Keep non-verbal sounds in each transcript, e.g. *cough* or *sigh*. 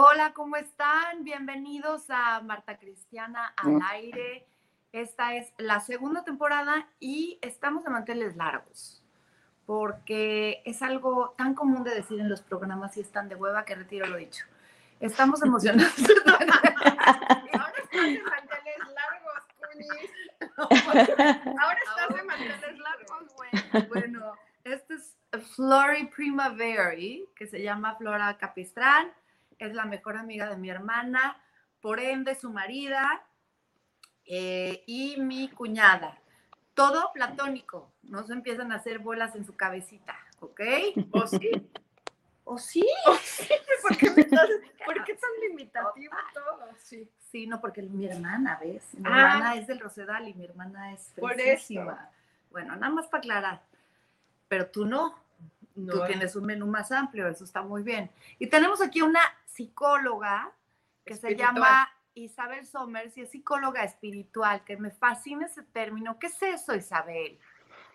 Hola, ¿cómo están? Bienvenidos a Marta Cristiana al aire. Esta es la segunda temporada y estamos de manteles largos, porque es algo tan común de decir en los programas y están de hueva que retiro lo dicho. Estamos emocionados. *laughs* Ahora estás de manteles largos, Cunis. Ahora estás de manteles largos, güey. Bueno, este es Flori Primavera, que se llama Flora Capistrán. Es la mejor amiga de mi hermana, por ende su marida eh, y mi cuñada. Todo platónico, no se empiezan a hacer bolas en su cabecita, ¿ok? ¿O sí? ¿O sí? ¿O sí? ¿Por qué, me estás- por qué tan limitativo todo? Sí. Sí, no, porque mi hermana, ¿ves? Mi Ah. hermana es del Rosedal y mi hermana es Por. Bueno, nada más para aclarar. Pero tú no. No, Tú tienes un menú más amplio, eso está muy bien. Y tenemos aquí una psicóloga que Espiritual. se llama Isabel Somers y es psicóloga espiritual, que me fascina ese término. ¿Qué es eso, Isabel?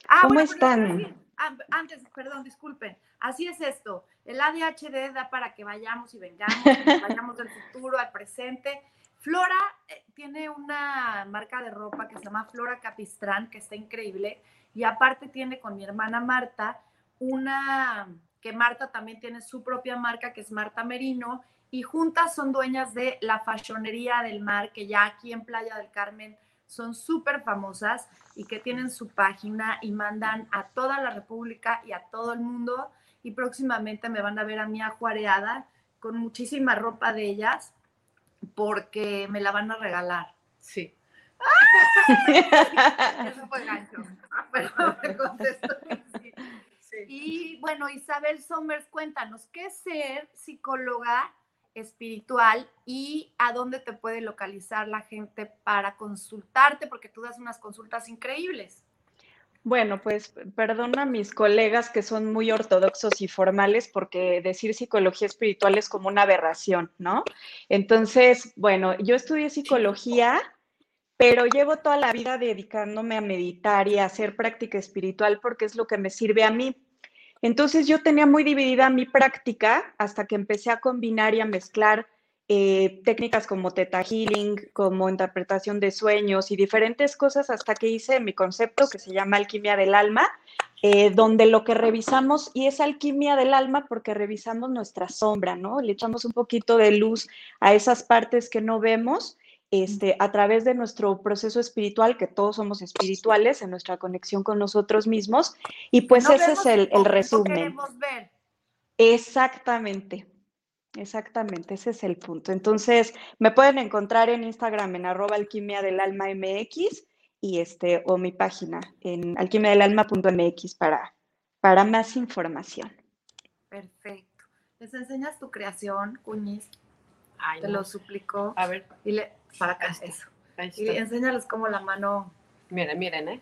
Ah, ¿Cómo bueno, pero están? antes- Antes, perdón, disculpen. Así es esto. El ADHD da para que vayamos y vengamos, que vayamos del futuro al presente. Flora eh, tiene una marca de ropa que se llama Flora Capistrán, que está increíble. Y aparte tiene con mi hermana Marta una, que Marta también tiene su propia marca, que es Marta Merino. Y juntas son dueñas de la Fashonería del Mar, que ya aquí en Playa del Carmen son súper famosas y que tienen su página y mandan a toda la República y a todo el mundo. Y próximamente me van a ver a mí ajuareada con muchísima ropa de ellas porque me la van a regalar. Sí. *laughs* Eso fue gancho. Pero me contestó sí. Y bueno, Isabel Somers, cuéntanos, ¿qué es ser psicóloga espiritual y a dónde te puede localizar la gente para consultarte? Porque tú das unas consultas increíbles. Bueno, pues perdona a mis colegas que son muy ortodoxos y formales porque decir psicología espiritual es como una aberración, ¿no? Entonces, bueno, yo estudié psicología, pero llevo toda la vida dedicándome a meditar y a hacer práctica espiritual porque es lo que me sirve a mí. Entonces yo tenía muy dividida mi práctica hasta que empecé a combinar y a mezclar eh, técnicas como Theta Healing, como interpretación de sueños y diferentes cosas hasta que hice mi concepto que se llama alquimia del alma, eh, donde lo que revisamos, y es alquimia del alma porque revisamos nuestra sombra, ¿no? Le echamos un poquito de luz a esas partes que no vemos. Este, a través de nuestro proceso espiritual, que todos somos espirituales en nuestra conexión con nosotros mismos, y pues No ese es el, el no resumen. queremos ver. Exactamente, exactamente, ese es el punto. Entonces, me pueden encontrar en Instagram en arroba alquimia del alma MX y este, o mi página en alquimiadelalma.mx para, para más información. Perfecto. ¿Les enseñas tu creación, Cuñiz? Ay, Te no. lo suplico. A ver, Y le, para acá, eso. ahí Y enséñales como la mano Miren, miren, ¿eh?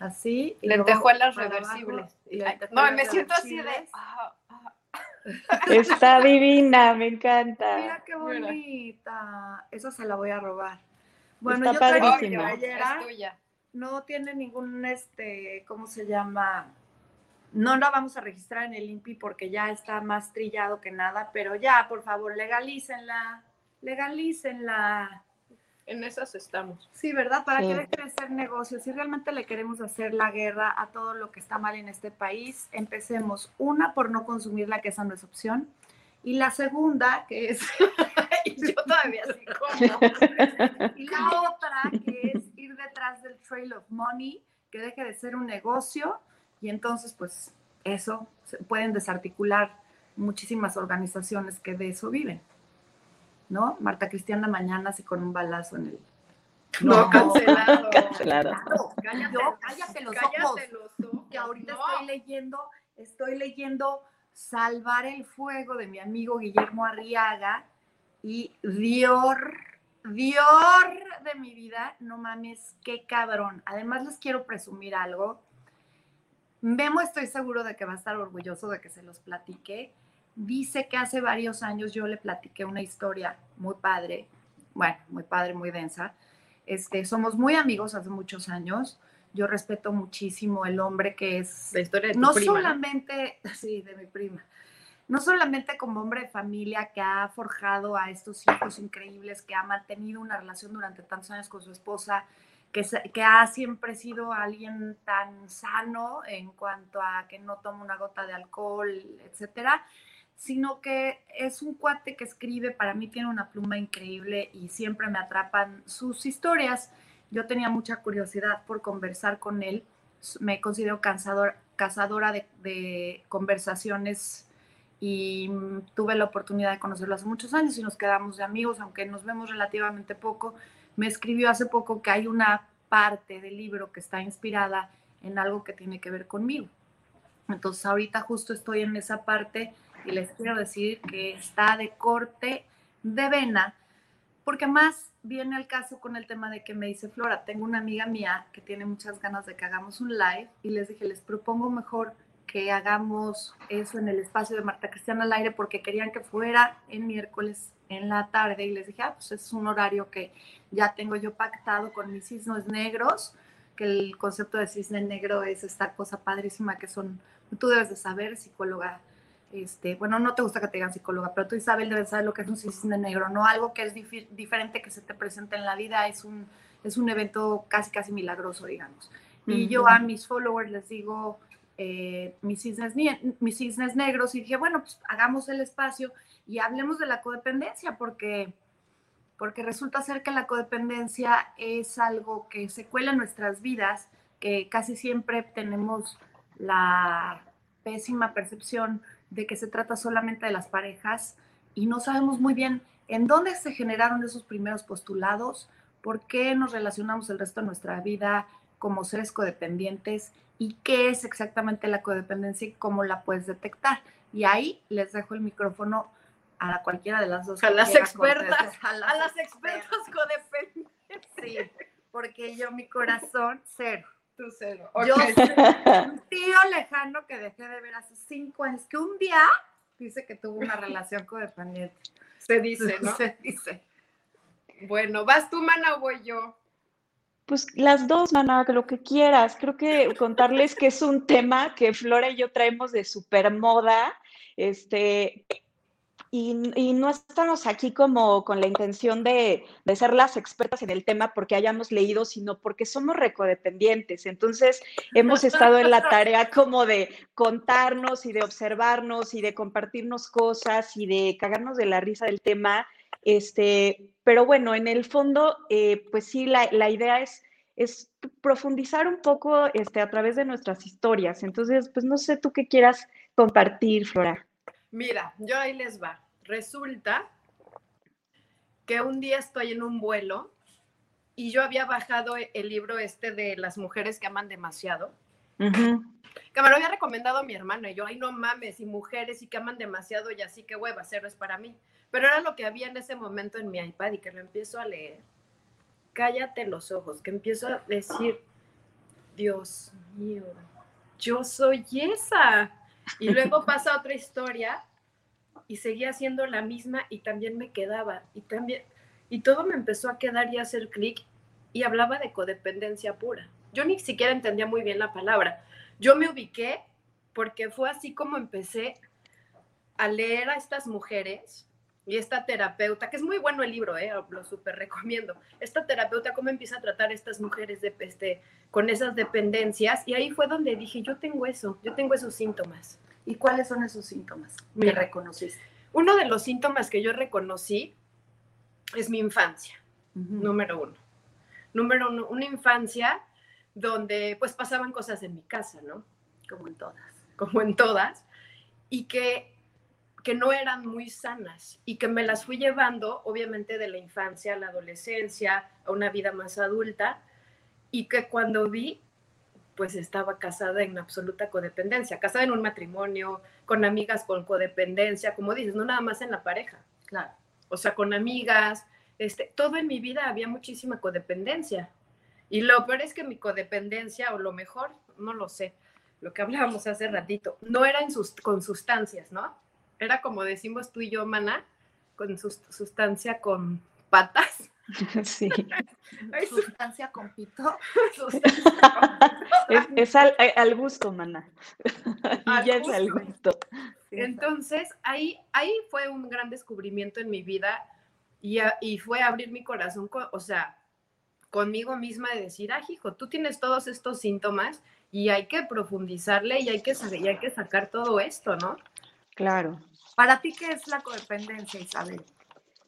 así. y Lentejuelas reversibles. y lentejuelas no, me siento así de. ah, ah. *laughs* Está divina, me encanta. Mira qué bonita. Esa se la voy a robar. Bueno, Está yo traigo mi padrísima. Es tuya. No tiene ningún, este, ¿cómo se llama? No la vamos a registrar en el INPI porque ya está más trillado que nada, pero ya, por favor, legalícenla. Legalícenla. En esas estamos. Sí, ¿verdad? Para Sí. que deje de ser negocio. Si realmente le queremos hacer la guerra a todo lo que está mal en este país, empecemos. Una, por no consumirla, que esa no es opción. Y la segunda, que es... *laughs* y yo todavía sí como. *laughs* y la otra, que es ir detrás del trail of money, que deje de ser un negocio. Y entonces, pues, eso se pueden desarticular muchísimas organizaciones que de eso viven. ¿No? Marta Cristiana mañana así con un balazo en el... No, cancelado. Cancelado. Claro, Cállate, yo, cállate los cállate ojos. los ojos. Que ahorita No. estoy leyendo, estoy leyendo Salvar el Fuego de mi amigo Guillermo Arriaga y Dior, Dior de mi vida, no mames, qué cabrón. Además les quiero presumir algo. Memo estoy seguro de que va a estar orgulloso de que se los platique. Dice que hace varios años yo le platiqué una historia muy padre, bueno, muy padre, muy densa. Este, somos muy amigos hace muchos años. Yo respeto muchísimo el hombre que es La historia de tu no prima, ¿no? solamente, *laughs* sí, de mi prima, no solamente como hombre de familia que ha forjado a estos hijos increíbles, que ha mantenido una relación durante tantos años con su esposa, que, ha siempre sido alguien tan sano en cuanto a que no toma una gota de alcohol, etcétera, sino que es un cuate que escribe, para mí tiene una pluma increíble y siempre me atrapan sus historias. Yo tenía mucha curiosidad por conversar con él, me considero cazadora de, de conversaciones y mm, tuve la oportunidad de conocerlo hace muchos años y nos quedamos de amigos, aunque nos vemos relativamente poco. Me escribió hace poco que hay una parte del libro que está inspirada en algo que tiene que ver conmigo. Entonces ahorita justo estoy en esa parte y les quiero decir que está de corte de vena, porque más viene el caso con el tema de que me dice Flora, tengo una amiga mía que tiene muchas ganas de que hagamos un live y les dije, les propongo mejor que hagamos eso en el espacio de Marta Cristiana al aire porque querían que fuera en miércoles en la tarde y les dije, ah, pues es un horario que ya tengo yo pactado con mis cisnes negros, que el concepto de cisne negro es esta cosa padrísima que son, tú debes de saber, psicóloga este, bueno, no te gusta que te digan psicóloga, pero tú Isabel debes saber lo que es un cisne negro, no algo que es diferente que se te presenta en la vida, es un, es un evento casi, casi milagroso, digamos. Y yo a mis followers les digo eh, mis, cisnes, mis cisnes negros y dije, bueno, pues hagamos el espacio y hablemos de la codependencia, porque, porque resulta ser que la codependencia es algo que se cuela en nuestras vidas, que casi siempre tenemos la pésima percepción de que se trata solamente de las parejas y no sabemos muy bien en dónde se generaron esos primeros postulados, por qué nos relacionamos el resto de nuestra vida como seres codependientes y qué es exactamente la codependencia y cómo la puedes detectar. Y ahí les dejo el micrófono a la cualquiera de las dos. A las expertas, a las, expertas codependientes. Sí, porque yo mi corazón cero. Tu cero. Yo un tío lejano que dejé de ver hace cinco años, que un día dice que tuvo una relación codependiente. Se dice, ¿no? Se dice. Bueno, ¿vas tú, mana, o voy yo? Pues las dos, mana, lo que quieras. Creo que contarles que es un tema que Flora y yo traemos de super moda. Este, y, no estamos aquí como con la intención de, ser las expertas en el tema porque hayamos leído, sino porque somos recodependientes. Entonces, hemos estado en la tarea como de contarnos y de observarnos y de compartirnos cosas y de cagarnos de la risa del tema. Este, pero bueno, en el fondo, eh, pues sí, la, idea es, es profundizar un poco este, a través de nuestras historias. Entonces, pues no sé tú qué quieras compartir, Flora. Mira, yo ahí les va. Resulta que un día estoy en un vuelo y yo había bajado el libro este de las mujeres que aman demasiado. Que me lo había recomendado mi hermano y yo, ay, no mames, y mujeres y que aman demasiado y así que hueva, cero es para mí. Pero era lo que había en ese momento en mi iPad y que lo empiezo a leer. Cállate los ojos, que empiezo a decir, Dios mío, yo soy esa. Y luego *laughs* pasa otra historia y seguía siendo la misma y también me quedaba y también y todo me empezó a quedar y a hacer clic y hablaba de codependencia pura. Yo ni siquiera entendía muy bien la palabra. Yo me ubiqué porque fue así como empecé a leer a estas mujeres y esta terapeuta, que es muy bueno el libro, ¿eh? lo súper recomiendo. Esta terapeuta, cómo empieza a tratar a estas mujeres de, este, con esas dependencias. Y ahí fue donde dije, yo tengo eso, yo tengo esos síntomas. ¿Y cuáles son esos síntomas que reconociste? Uno de los síntomas que yo reconocí es mi infancia, número uno. Número uno, una infancia donde pues pasaban cosas en mi casa, ¿no? Como en todas. Como en todas. Y que que no eran muy sanas y que me las fui llevando, obviamente, de la infancia a la adolescencia, a una vida más adulta, y que cuando vi, pues estaba casada en absoluta codependencia, casada en un matrimonio, con amigas con codependencia, como dices, no nada más en la pareja, claro. O sea, con amigas, este, todo en mi vida había muchísima codependencia. Y lo peor es que mi codependencia, o lo mejor, no lo sé, lo que hablábamos hace ratito, no era en sus, con sustancias, ¿no? Era como decimos tú y yo, mana, con sustancia con patas. *laughs* Sí. *laughs* sustancia con pito. Es, al, gusto, mana. *laughs* y ya es al gusto. Entonces, ahí, ahí fue un gran descubrimiento en mi vida y, y fue abrir mi corazón, o sea, conmigo misma de decir, ah, hijo, tú tienes todos estos síntomas y hay que profundizarle y hay que, y hay que sacar todo esto, ¿no? Claro. Para ti, ¿qué es la codependencia, Isabel?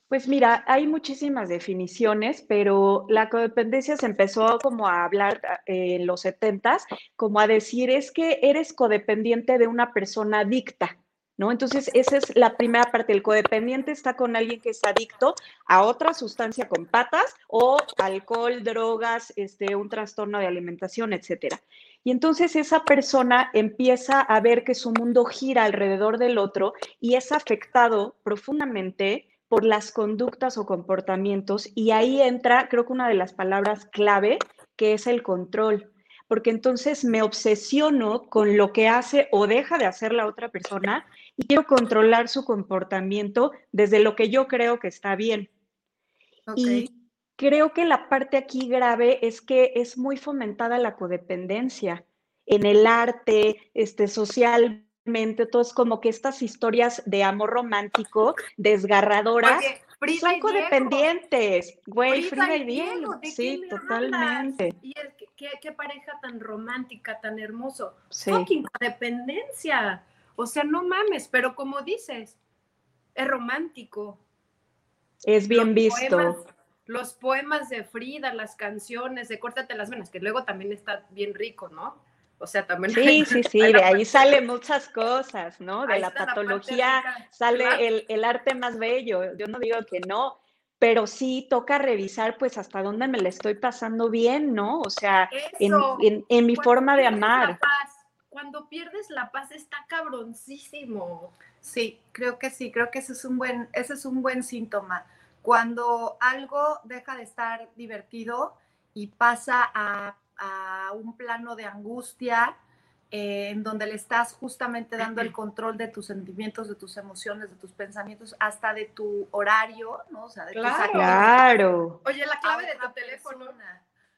Pues mira, hay muchísimas definiciones, pero la codependencia se empezó como a hablar eh, en los setentas, como a decir es que eres codependiente de una persona adicta. ¿no? Entonces, esa es la primera parte. El codependiente está con alguien que es adicto a otra sustancia con patas o alcohol, drogas, este, un trastorno de alimentación, etcétera. Y entonces esa persona empieza a ver que su mundo gira alrededor del otro y es afectado profundamente por las conductas o comportamientos. Y ahí entra, creo que una de las palabras clave, que es el control porque entonces me obsesiono con lo que hace o deja de hacer la otra persona y quiero controlar su comportamiento desde lo que yo creo que está bien. Creo que la parte aquí grave es que es muy fomentada la codependencia en el arte, este, socialmente, todo es como que estas historias de amor romántico desgarradoras son codependientes, güey, Frida, y Diego, sí, totalmente. Y el, ¿qué, pareja tan romántica, tan hermoso. Sí. Fucking codependencia. O sea, no mames, pero como dices, es romántico. Es bien visto. Los poemas de Frida, las canciones de Córtate las venas, que luego también está bien rico, ¿no? O sea, también. Sí, sí, *laughs* sí, de ahí salen muchas cosas, ¿no? De la patología sale el, el, arte más bello. Yo no digo que no, pero sí toca revisar, pues, hasta dónde me la estoy pasando bien, ¿no? O sea, en, en, en, mi forma de amar cuando pierdes la paz está cabroncísimo. Sí, creo que sí, creo que ese es un buen, ese es un buen síntoma. Cuando algo deja de estar divertido y pasa a, un plano de angustia, eh, en donde le estás justamente dando el control de tus sentimientos, de tus emociones, de tus pensamientos, hasta de tu horario, ¿no? O sea, de claro. claro. Oye, la clave de tu teléfono.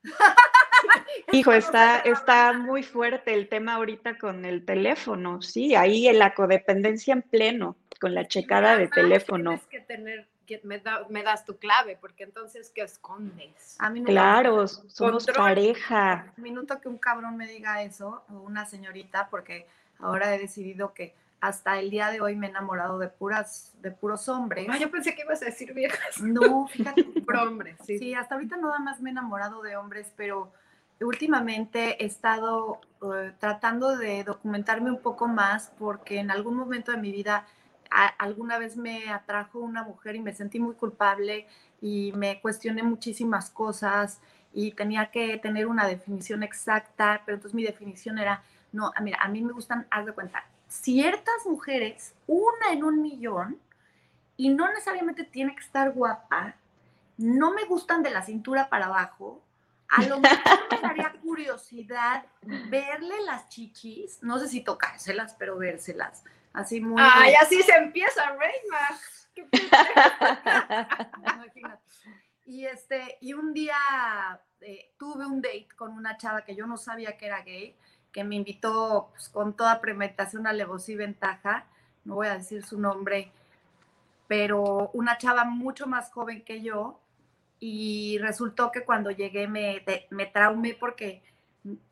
*laughs* Hijo, está, está muy fuerte el tema ahorita con el teléfono, sí, ahí en la codependencia en pleno, con la checada de teléfono. Tienes que tener, me, me, das tu clave, porque entonces, ¿qué escondes? A mí claro, somos pareja. minuto que un cabrón me diga eso, o una señorita, porque ahora he decidido que hasta el día de hoy me he enamorado de puras, de puros hombres. Ah, yo pensé que ibas a decir viejas. No, *laughs* fíjate. Por hombres, sí. Sí, hasta ahorita nada más me he enamorado de hombres, pero últimamente he estado eh, tratando de documentarme un poco más porque en algún momento de mi vida alguna vez me atrajo una mujer y me sentí muy culpable y me cuestioné muchísimas cosas y tenía que tener una definición exacta, pero entonces mi definición era, no, mira, a mí me gustan, haz de cuenta, ciertas mujeres, una en un millón, y no necesariamente tiene que estar guapa, no me gustan de la cintura para abajo, a lo mejor me daría *laughs* curiosidad verle las chichis, no sé si tocárselas, pero vérselas, así muy... Ay, así se empieza, Reina. *laughs* Y, este, y un día eh, tuve un date con una chava que yo no sabía que era gay, que me invitó pues, con toda premeditación, alevosía y ventaja, no voy a decir su nombre, pero una chava mucho más joven que yo, y resultó que cuando llegué me, me traumé porque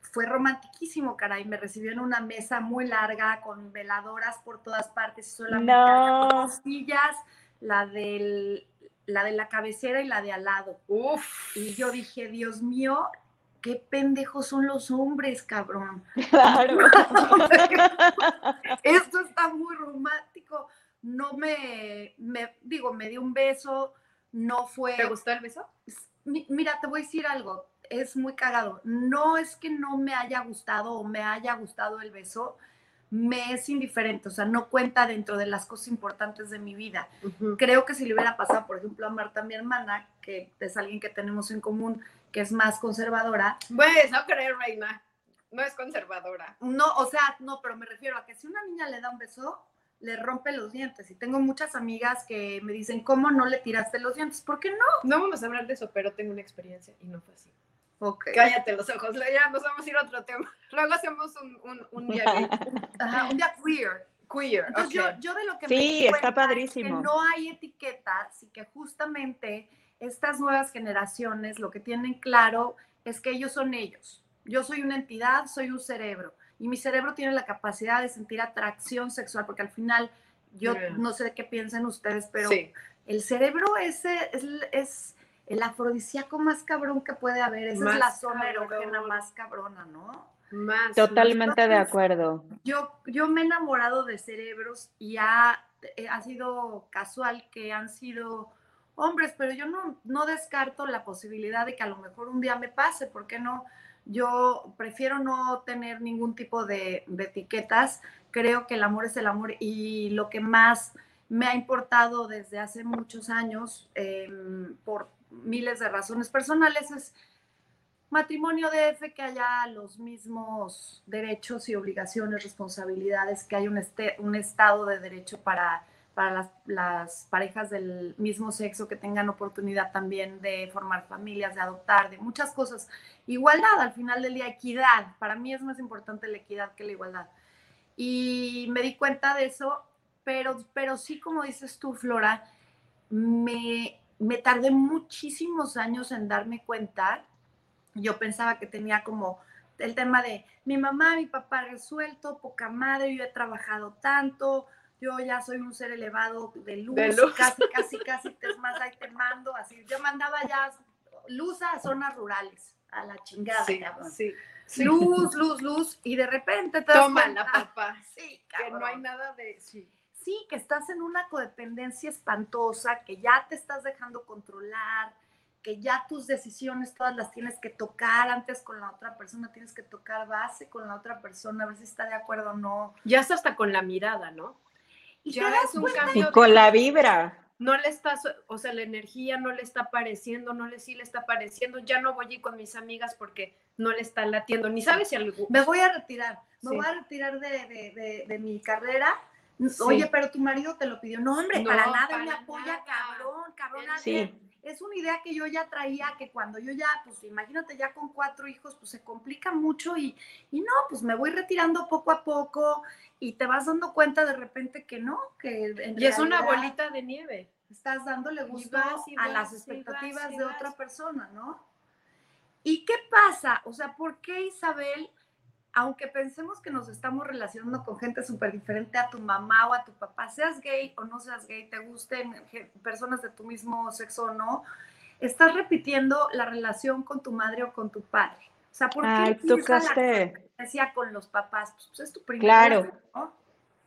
fue romantiquísimo, caray, me recibió en una mesa muy larga con veladoras por todas partes, solamente no. sillas, la del la de la cabecera y la de al lado. Uf. Y yo dije, Dios mío, qué pendejos son los hombres, cabrón. *laughs* Claro. *laughs* Esto está muy romántico. No me, me, digo, me dio un beso, no fue. ¿Te gustó el beso? Mira, te voy a decir algo, es muy cagado. No es que no me haya gustado o me haya gustado el beso, me es indiferente, o sea, no cuenta dentro de las cosas importantes de mi vida. Creo que si le hubiera pasado, por ejemplo, a Marta, mi hermana, que es alguien que tenemos en común, que es más conservadora. Pues, no creer, reina. No es conservadora. No, o sea, no, pero me refiero a que si una niña le da un beso, le rompe los dientes. Y tengo muchas amigas que me dicen, ¿cómo no le tiraste los dientes? ¿Por qué no? No vamos a hablar de eso, pero tengo una experiencia y no fue así. Okay. Cállate los ojos, ya nos vamos a ir a otro tema. *laughs* Luego hacemos un, un, un día *laughs* Ajá, un día queer. Queer. Entonces yo, yo de lo que Sí, me está cuenta es que no hay etiquetas y que justamente estas nuevas generaciones lo que tienen claro es que ellos son ellos. Yo soy una entidad, soy un cerebro y mi cerebro tiene la capacidad de sentir atracción sexual porque al final yo no sé qué piensen ustedes, pero Sí. el cerebro es, es, es el afrodisíaco más cabrón que puede haber. Esa es la Más zona erógena más cabrona, ¿no? Más. Totalmente de Entonces, acuerdo. Yo, yo me he enamorado de cerebros y ha, eh, ha sido casual que han sido hombres, pero yo no, no descarto la posibilidad de que a lo mejor un día me pase, ¿por qué no? Yo prefiero no tener ningún tipo de, de etiquetas, creo que el amor es el amor y lo que más me ha importado desde hace muchos años, em, por miles de razones personales, es matrimonio DF, que haya los mismos derechos y obligaciones, responsabilidades, que haya un, este, un estado de derecho para, para las, las parejas del mismo sexo, que tengan oportunidad también de formar familias, de adoptar, de muchas cosas. Igualdad, al final del día, equidad. Para mí es más importante la equidad que la igualdad. Y me di cuenta de eso, pero, pero sí, como dices tú, Flora, me, me tardé muchísimos años en darme cuenta yo pensaba que tenía como el tema de mi mamá, mi papá resuelto, poca madre, yo he trabajado tanto, yo ya soy un ser elevado de luz, De luz. casi, *laughs* casi, casi, te, es más, ahí te mando, así, yo mandaba ya luz a zonas rurales, a la chingada, Sí, cabrón. sí. sí. Luz, luz, luz, y de repente te das Tómala, cuenta- papá. *laughs* Sí, Que no hay cabrón. nada de. Sí. Sí, que estás en una codependencia espantosa, que ya te estás dejando controlar, que ya tus decisiones todas las tienes que tocar antes con la otra persona, tienes que tocar base con la otra persona, a ver si está de acuerdo o no. Ya es hasta con la mirada, ¿no? Y Ya te das es un Y con la vibra. no le está, o sea, la energía no le está apareciendo, no le sí le está apareciendo, ya no voy a ir con mis amigas porque no le está latiendo, ni sabes si algo. me voy a retirar, me Sí. voy a retirar de, de- de- de mi carrera. Sí. Oye, pero tu marido te lo pidió. No, hombre, No, para nada para me apoya, nada. cabrón, cabrón. Sí. Es una idea que yo ya traía, que cuando yo ya, pues imagínate ya con cuatro hijos, pues se complica mucho y, y no, pues me voy retirando poco a poco y te vas dando cuenta de repente que no, que en Y es una bolita de nieve. estás dándole gusto vas, y a las expectativas vas, de otra persona, ¿no? ¿Y qué pasa? O sea, ¿por qué Isabel, aunque pensemos que nos estamos relacionando con gente súper diferente a tu mamá o a tu papá, seas gay o no seas gay, te gusten personas de tu mismo sexo o no, estás repitiendo la relación con tu madre o con tu padre? O sea, ¿por qué Ay, la con los papás? Pues, es tu primer Claro. ¿no?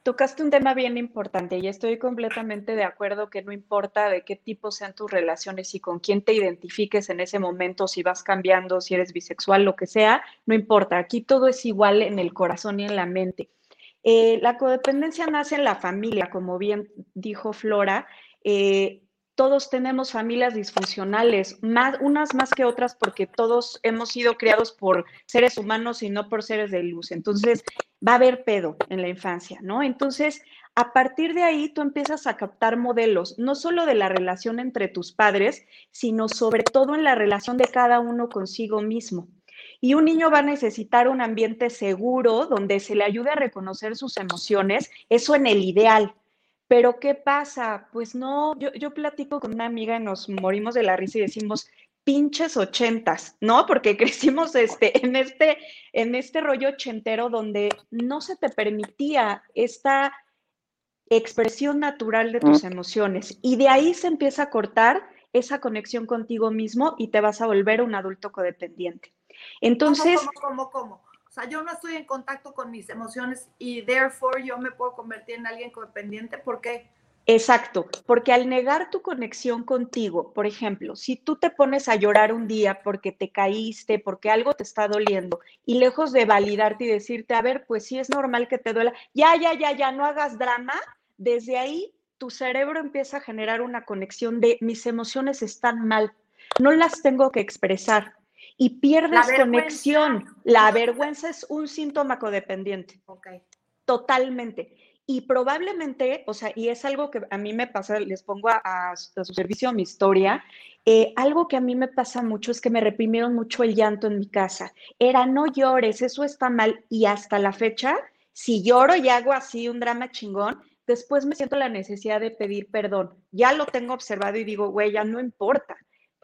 Tocaste un tema bien importante y estoy completamente de acuerdo que no importa de qué tipo sean tus relaciones y con quién te identifiques en ese momento, si vas cambiando, si eres bisexual, lo que sea, no importa. Aquí todo es igual en el corazón y en la mente. Eh, la codependencia nace en la familia, como bien dijo Flora. eh, todos tenemos familias disfuncionales, más, unas más que otras porque todos hemos sido criados por seres humanos y no por seres de luz. Entonces, va a haber pedo en la infancia, ¿no? Entonces, a partir de ahí tú empiezas a captar modelos, no solo de la relación entre tus padres, sino sobre todo en la relación de cada uno consigo mismo. Y un niño va a necesitar un ambiente seguro donde se le ayude a reconocer sus emociones, eso en el ideal. Pero ¿qué pasa? Pues no, yo, yo platico con una amiga y nos morimos de la risa y decimos, pinches ochentas, ¿no? Porque *laughs* crecimos este, en, este, en este rollo ochentero donde no se te permitía esta expresión natural de tus emociones. Y de ahí se empieza a cortar esa conexión contigo mismo y te vas a volver un adulto codependiente. Entonces, ¿Cómo, cómo, cómo, cómo? Sea, yo no estoy en contacto con mis emociones y therefore yo me puedo convertir en alguien codependiente. ¿Por qué? Exacto, porque al negar tu conexión contigo, por ejemplo, si tú te pones a llorar un día porque te caíste, porque algo te está doliendo, y lejos de validarte y decirte, a ver, pues sí es normal que te duela, ya, ya, ya, ya, no hagas drama, desde ahí tu cerebro empieza a generar una conexión de mis emociones están mal, no las tengo que expresar. Y pierdes conexión. La vergüenza es un síntoma codependiente totalmente. Y probablemente, o sea, y es algo que a mí me pasa, les pongo a, a su servicio mi historia, eh, algo que a mí me pasa mucho es que me reprimieron mucho el llanto en mi casa. Era, no llores, eso está mal. Y hasta la fecha si lloro y hago así un drama chingón, después me siento la necesidad de pedir perdón. Ya lo tengo observado y digo, güey, ya no importa,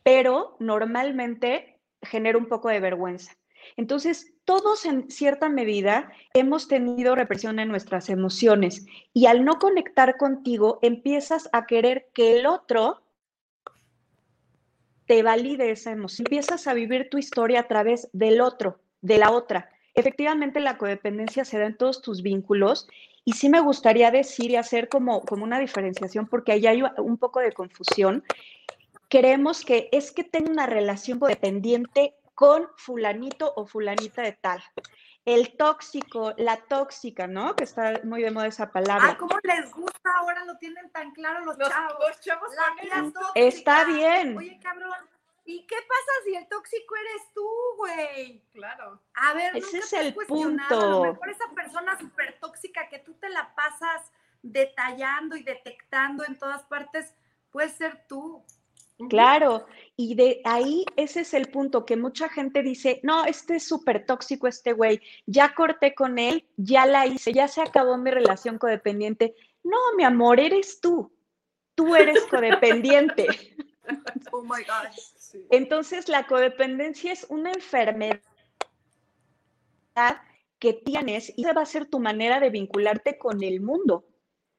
pero normalmente genera un poco de vergüenza. Entonces, todos en cierta medida hemos tenido represión en nuestras emociones y al no conectar contigo, empiezas a querer que el otro te valide esa emoción. Empiezas a vivir tu historia a través del otro, de la otra. Efectivamente, la codependencia se da en todos tus vínculos y sí me gustaría decir y hacer como, como una diferenciación porque ahí hay un poco de confusión. Creemos que es que tengo una relación codependiente con fulanito o fulanita de tal. El tóxico, la tóxica, ¿no? Que está muy de moda esa palabra. Ah, ¿cómo les gusta? Ahora lo tienen tan claro los, chavos. Los chavos Está bien. Oye, cabrón, ¿y qué pasa si el tóxico eres tú, güey? Claro. A ver, ese ¿nunca es te el cuestionado? A lo punto. mejor esa persona súper tóxica que tú te la pasas detallando y detectando en todas partes, puede ser tú. Claro, y de ahí ese es el punto que mucha gente dice, no, este es súper tóxico este güey, ya corté con él, ya la hice, ya se acabó mi relación codependiente. No, mi amor, eres tú, tú eres codependiente. *laughs* Oh my gosh. Sí. Entonces, la codependencia es una enfermedad que tienes y esa va a ser tu manera de vincularte con el mundo.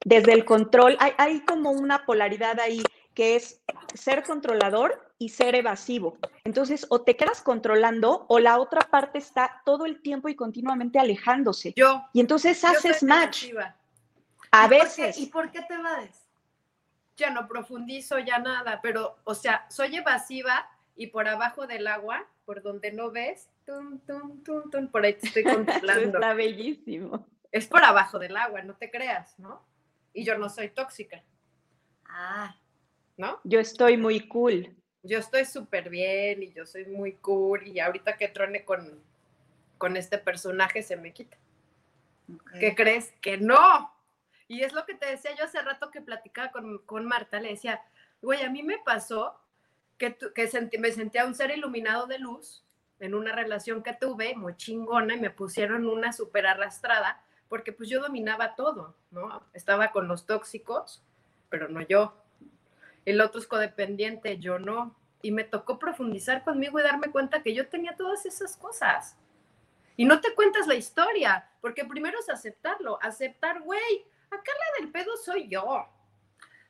Desde el control, hay, hay como una polaridad ahí que es ser controlador y ser evasivo. Entonces, o te quedas controlando o la otra parte está todo el tiempo y continuamente alejándose. Yo. Y entonces yo haces match. evasiva. A ¿Y por qué- veces. ¿Y por qué te vades? Ya no profundizo ya nada, pero, o sea, soy evasiva y por abajo del agua, por donde no ves, tum, tum, tum, tum, por ahí te estoy *laughs* contemplando. Está bellísimo. es por abajo del agua, no te creas, ¿no? Y yo no soy tóxica, Ah, ¿no? Yo estoy muy cool. Yo estoy súper bien y yo soy muy cool y ahorita que trone con, con este personaje se me quita. ¿Qué crees? Que no. Y es lo que te decía yo hace rato que platicaba con, con Marta, le decía, güey, a mí me pasó que, tu- que sentí- me sentía un ser iluminado de luz en una relación que tuve muy chingona y me pusieron una súper arrastrada porque pues yo dominaba todo, ¿no? Estaba con los tóxicos, pero no yo. El otro es codependiente, yo no. Y me tocó profundizar conmigo y darme cuenta que yo tenía todas esas cosas. Y no te cuentas la historia, porque primero es aceptarlo, aceptar, güey, acá la del pedo soy yo.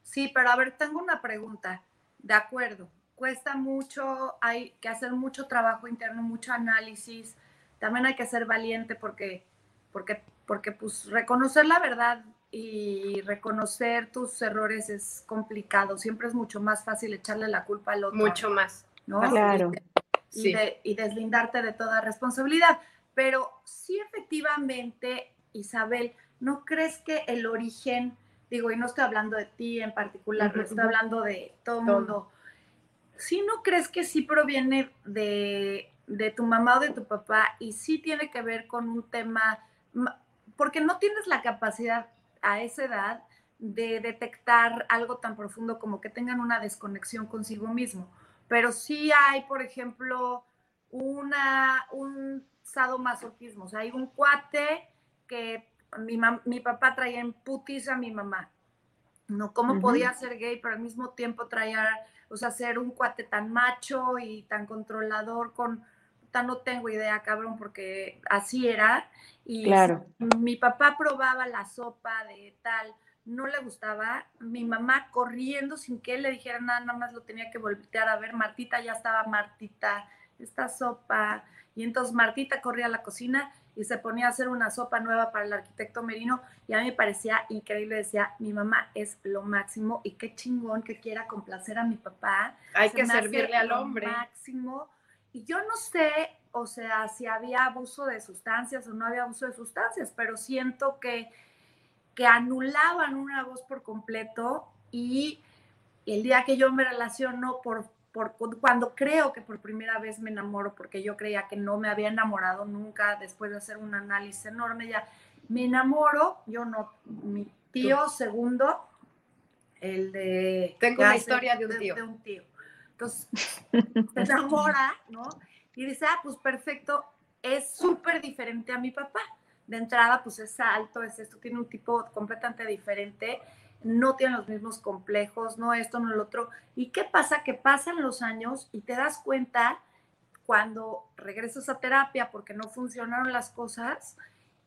Sí, pero a ver, tengo una pregunta. De acuerdo, cuesta mucho, hay que hacer mucho trabajo interno, mucho análisis. También hay que ser valiente porque, porque, porque pues reconocer la verdad y reconocer tus errores es complicado. Siempre es mucho más fácil echarle la culpa al otro. Mucho más. ¿no? Claro. y, Sí. de- y deslindarte de toda responsabilidad. Pero sí, efectivamente, Isabel, ¿no crees que el origen, digo, y no estoy hablando de ti en particular, Ujú, estoy hablando de todo el mundo, ¿sí no crees que sí proviene de, de tu mamá o de tu papá y sí tiene que ver con un tema, ma- porque no tienes la capacidad a esa edad de detectar algo tan profundo como que tengan una desconexión consigo mismo? pero sí hay, por ejemplo, una, un sadomasoquismo. O sea, hay un cuate que mi, mi papá traía en putis a mi mamá. No, cómo podía ser gay, pero al mismo tiempo traía, o sea, ser un cuate tan macho y tan controlador con, puta, no tengo idea, cabrón, porque así era. Y Claro. mi papá probaba la sopa de tal, no le gustaba, mi mamá corriendo sin que él le dijera nada, nada más lo tenía que voltear a ver, Martita ya estaba, Martita, esta sopa, y entonces Martita corría a la cocina y se ponía a hacer una sopa nueva para el arquitecto Merino, y a mí me parecía increíble, decía, mi mamá es lo máximo, y qué chingón que quiera complacer a mi papá, Hay se que servirle al hombre. Máximo. Y yo no sé, o sea, si había abuso de sustancias o no había abuso de sustancias, pero siento que, que anulaban una voz por completo y el día que yo me relaciono por, por cuando creo que por primera vez me enamoro, porque yo creía que no me había enamorado nunca después de hacer un análisis enorme, ya me enamoro, yo no, mi tío segundo, el de... Tengo una historia de un tío. De un tío. Entonces, *laughs* se enamora, ¿no? Y dice, ah, pues perfecto, es súper diferente a mi papá. de entrada pues es alto, es esto, tiene un tipo completamente diferente, no tiene los mismos complejos, no esto, no el otro. ¿Y qué pasa? Que pasan los años y te das cuenta cuando regresas a terapia porque no funcionaron las cosas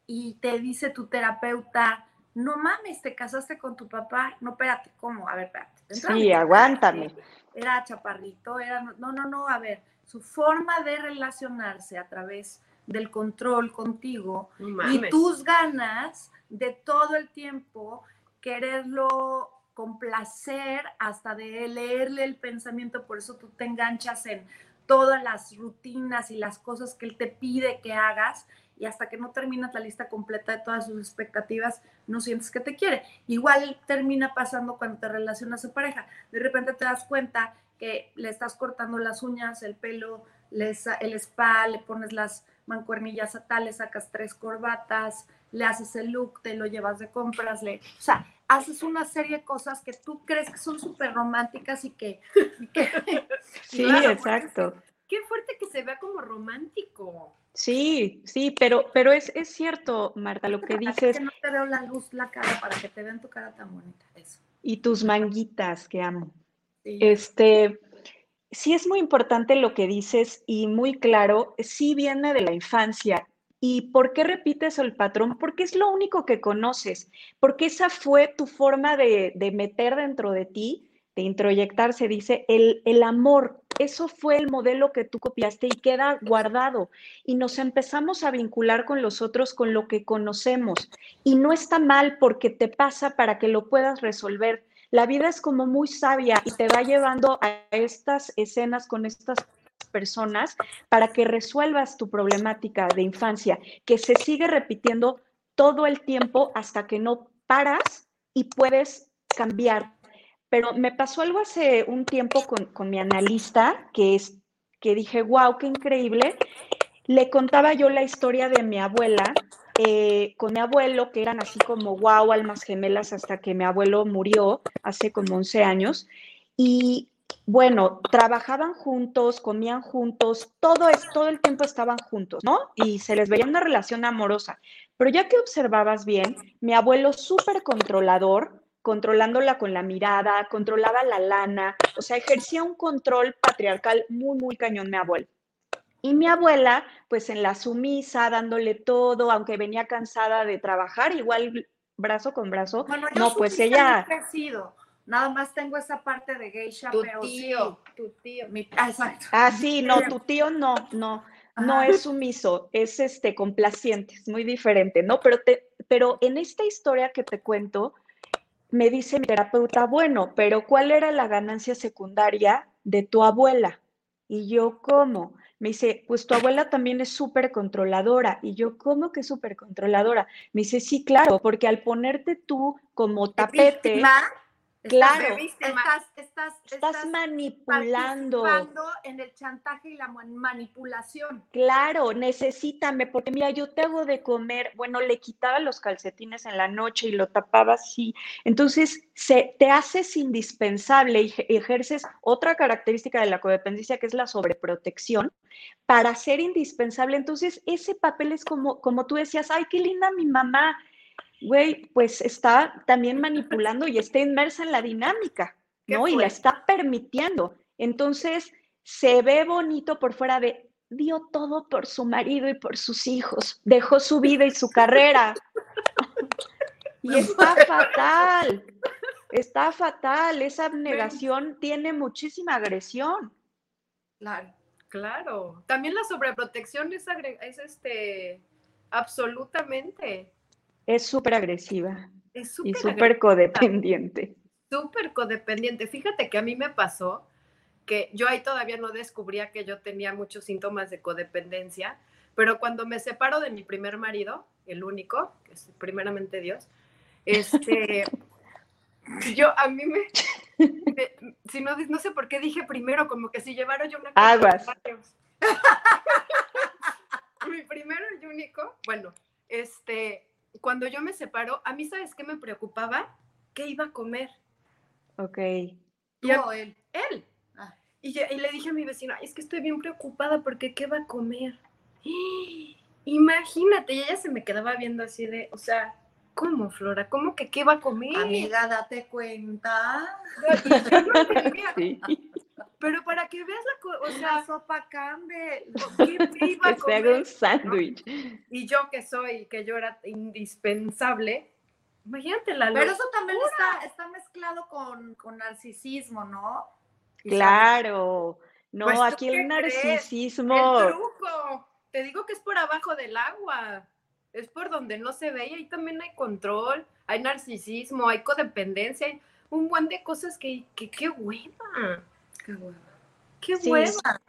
y te dice tu terapeuta, no mames, te casaste con tu papá, no, espérate, ¿cómo? A ver, espérate. Sí, aguántame. Era chaparrito, era, no, no, no, a ver, su forma de relacionarse a través del control contigo y tus ganas de todo el tiempo quererlo complacer hasta de leerle el pensamiento, por eso tú te enganchas en todas las rutinas y las cosas que él te pide que hagas y hasta que no terminas la lista completa de todas sus expectativas, no sientes que te quiere. Igual termina pasando cuando te relacionas a pareja. De repente te das cuenta que le estás cortando las uñas, el pelo, el spa, le pones las mancuernillas a tal, le sacas tres corbatas, le haces el look, te lo llevas de compras, le, o sea, haces una serie de cosas que tú crees que son súper románticas y que... *laughs* sí, exacto. Qué fuerte que se vea como romántico. Sí, sí, pero, pero es, es cierto, Marta, lo que dices. que no te veo la luz, la cara, para que te vean tu cara tan bonita. Eso. Y tus manguitas, que amo. Este, sí es muy importante lo que dices y muy claro, sí viene de la infancia. ¿Y por qué repites el patrón? Porque es lo único que conoces, porque esa fue tu forma de, de meter dentro de ti, de introyectar, se dice, el, el amor. Eso fue el modelo que tú copiaste y queda guardado. Y nos empezamos a vincular con los otros con lo que conocemos. Y no está mal porque te pasa para que lo puedas resolver la vida es como muy sabia y te va llevando a estas escenas con estas personas para que resuelvas tu problemática de infancia, que se sigue repitiendo todo el tiempo hasta que no paras y puedes cambiar. Pero me pasó algo hace un tiempo con, mi analista, que es que dije, wow, qué increíble. Le contaba yo la historia de mi abuela, eh, con mi abuelo, que eran así como wow, almas gemelas, hasta que mi abuelo murió hace como 11 años. Y bueno, trabajaban juntos, comían juntos, todo, es, todo el tiempo estaban juntos, ¿no? Y se les veía una relación amorosa. Pero ya que observabas bien, mi abuelo súper controlador, controlándola con la mirada, controlaba la lana, o sea, ejercía un control patriarcal muy, muy cañón mi abuelo. Y mi abuela, pues en la sumisa, dándole todo, aunque venía cansada de trabajar, igual brazo con brazo. Bueno, no, pues ella. Crecido. Nada más tengo esa parte de geisha, tu pero tío, tu tío. Ah, exacto. Ah, sí, no, tu tío no, no, no es sumiso, es este complaciente, es muy diferente, ¿no? Pero te, pero en esta historia que te cuento, me dice mi terapeuta, bueno, pero ¿cuál era la ganancia secundaria de tu abuela? Y yo, ¿cómo? Me dice, pues tu abuela también es súper controladora. Y yo, ¿cómo que súper controladora? Me dice, sí, claro, porque al ponerte tú como tapete... Claro, estás, estás, manipulando. en el chantaje y la manipulación. Claro, necesítame, porque mira, yo te hago de comer, bueno, le quitaba los calcetines en la noche y lo tapaba así. Entonces, se, te haces indispensable y ejerces otra característica de la codependencia que es la sobreprotección para ser indispensable. Entonces, ese papel es como, como tú decías, ay, qué linda mi mamá güey, pues está también manipulando y está inmersa en la dinámica, ¿no? Y la está permitiendo. Entonces, se ve bonito por fuera de, dio todo por su marido y por sus hijos, dejó su vida y su carrera. y está fatal, está fatal, esa abnegación tiene muchísima agresión. Claro, claro. También la sobreprotección es, es este, absolutamente es súper agresiva y súper codependiente. Súper codependiente. Fíjate que a mí me pasó que yo ahí todavía no descubría que yo tenía muchos síntomas de codependencia, pero cuando me separo de mi primer marido, el único, que es primeramente Dios, este, *laughs* yo a mí me, si no, no sé por qué dije primero, como que si llevara yo una... Aguas. *laughs* mi primero y único, bueno, este, cuando yo me separo, a mí, ¿sabes qué me preocupaba? ¿Qué iba a comer? Ok. Y él? Él. Ah. Y, le dije a mi vecina, es que estoy bien preocupada porque ¿qué va a comer? *gasps* Imagínate, y ella se me quedaba viendo así de, o sea, ¿cómo, Flora? ¿Cómo que qué va a comer? Amiga, date cuenta. *laughs* sí. Pero para que veas la cosa, o sea, sopa Campbell. ¿qué *laughs* iba a que se haga un sándwich. Y yo que soy, que yo era indispensable, imagínate la Pero eso también está, está mezclado con, con narcisismo, ¿no? Claro. No, pues, aquí el narcisismo. El truco. Te digo que es por abajo del agua. Es por donde no se ve y ahí también hay control, hay narcisismo, hay codependencia, hay un buen de cosas que, que qué hueva. Qué hueva. Qué hueva.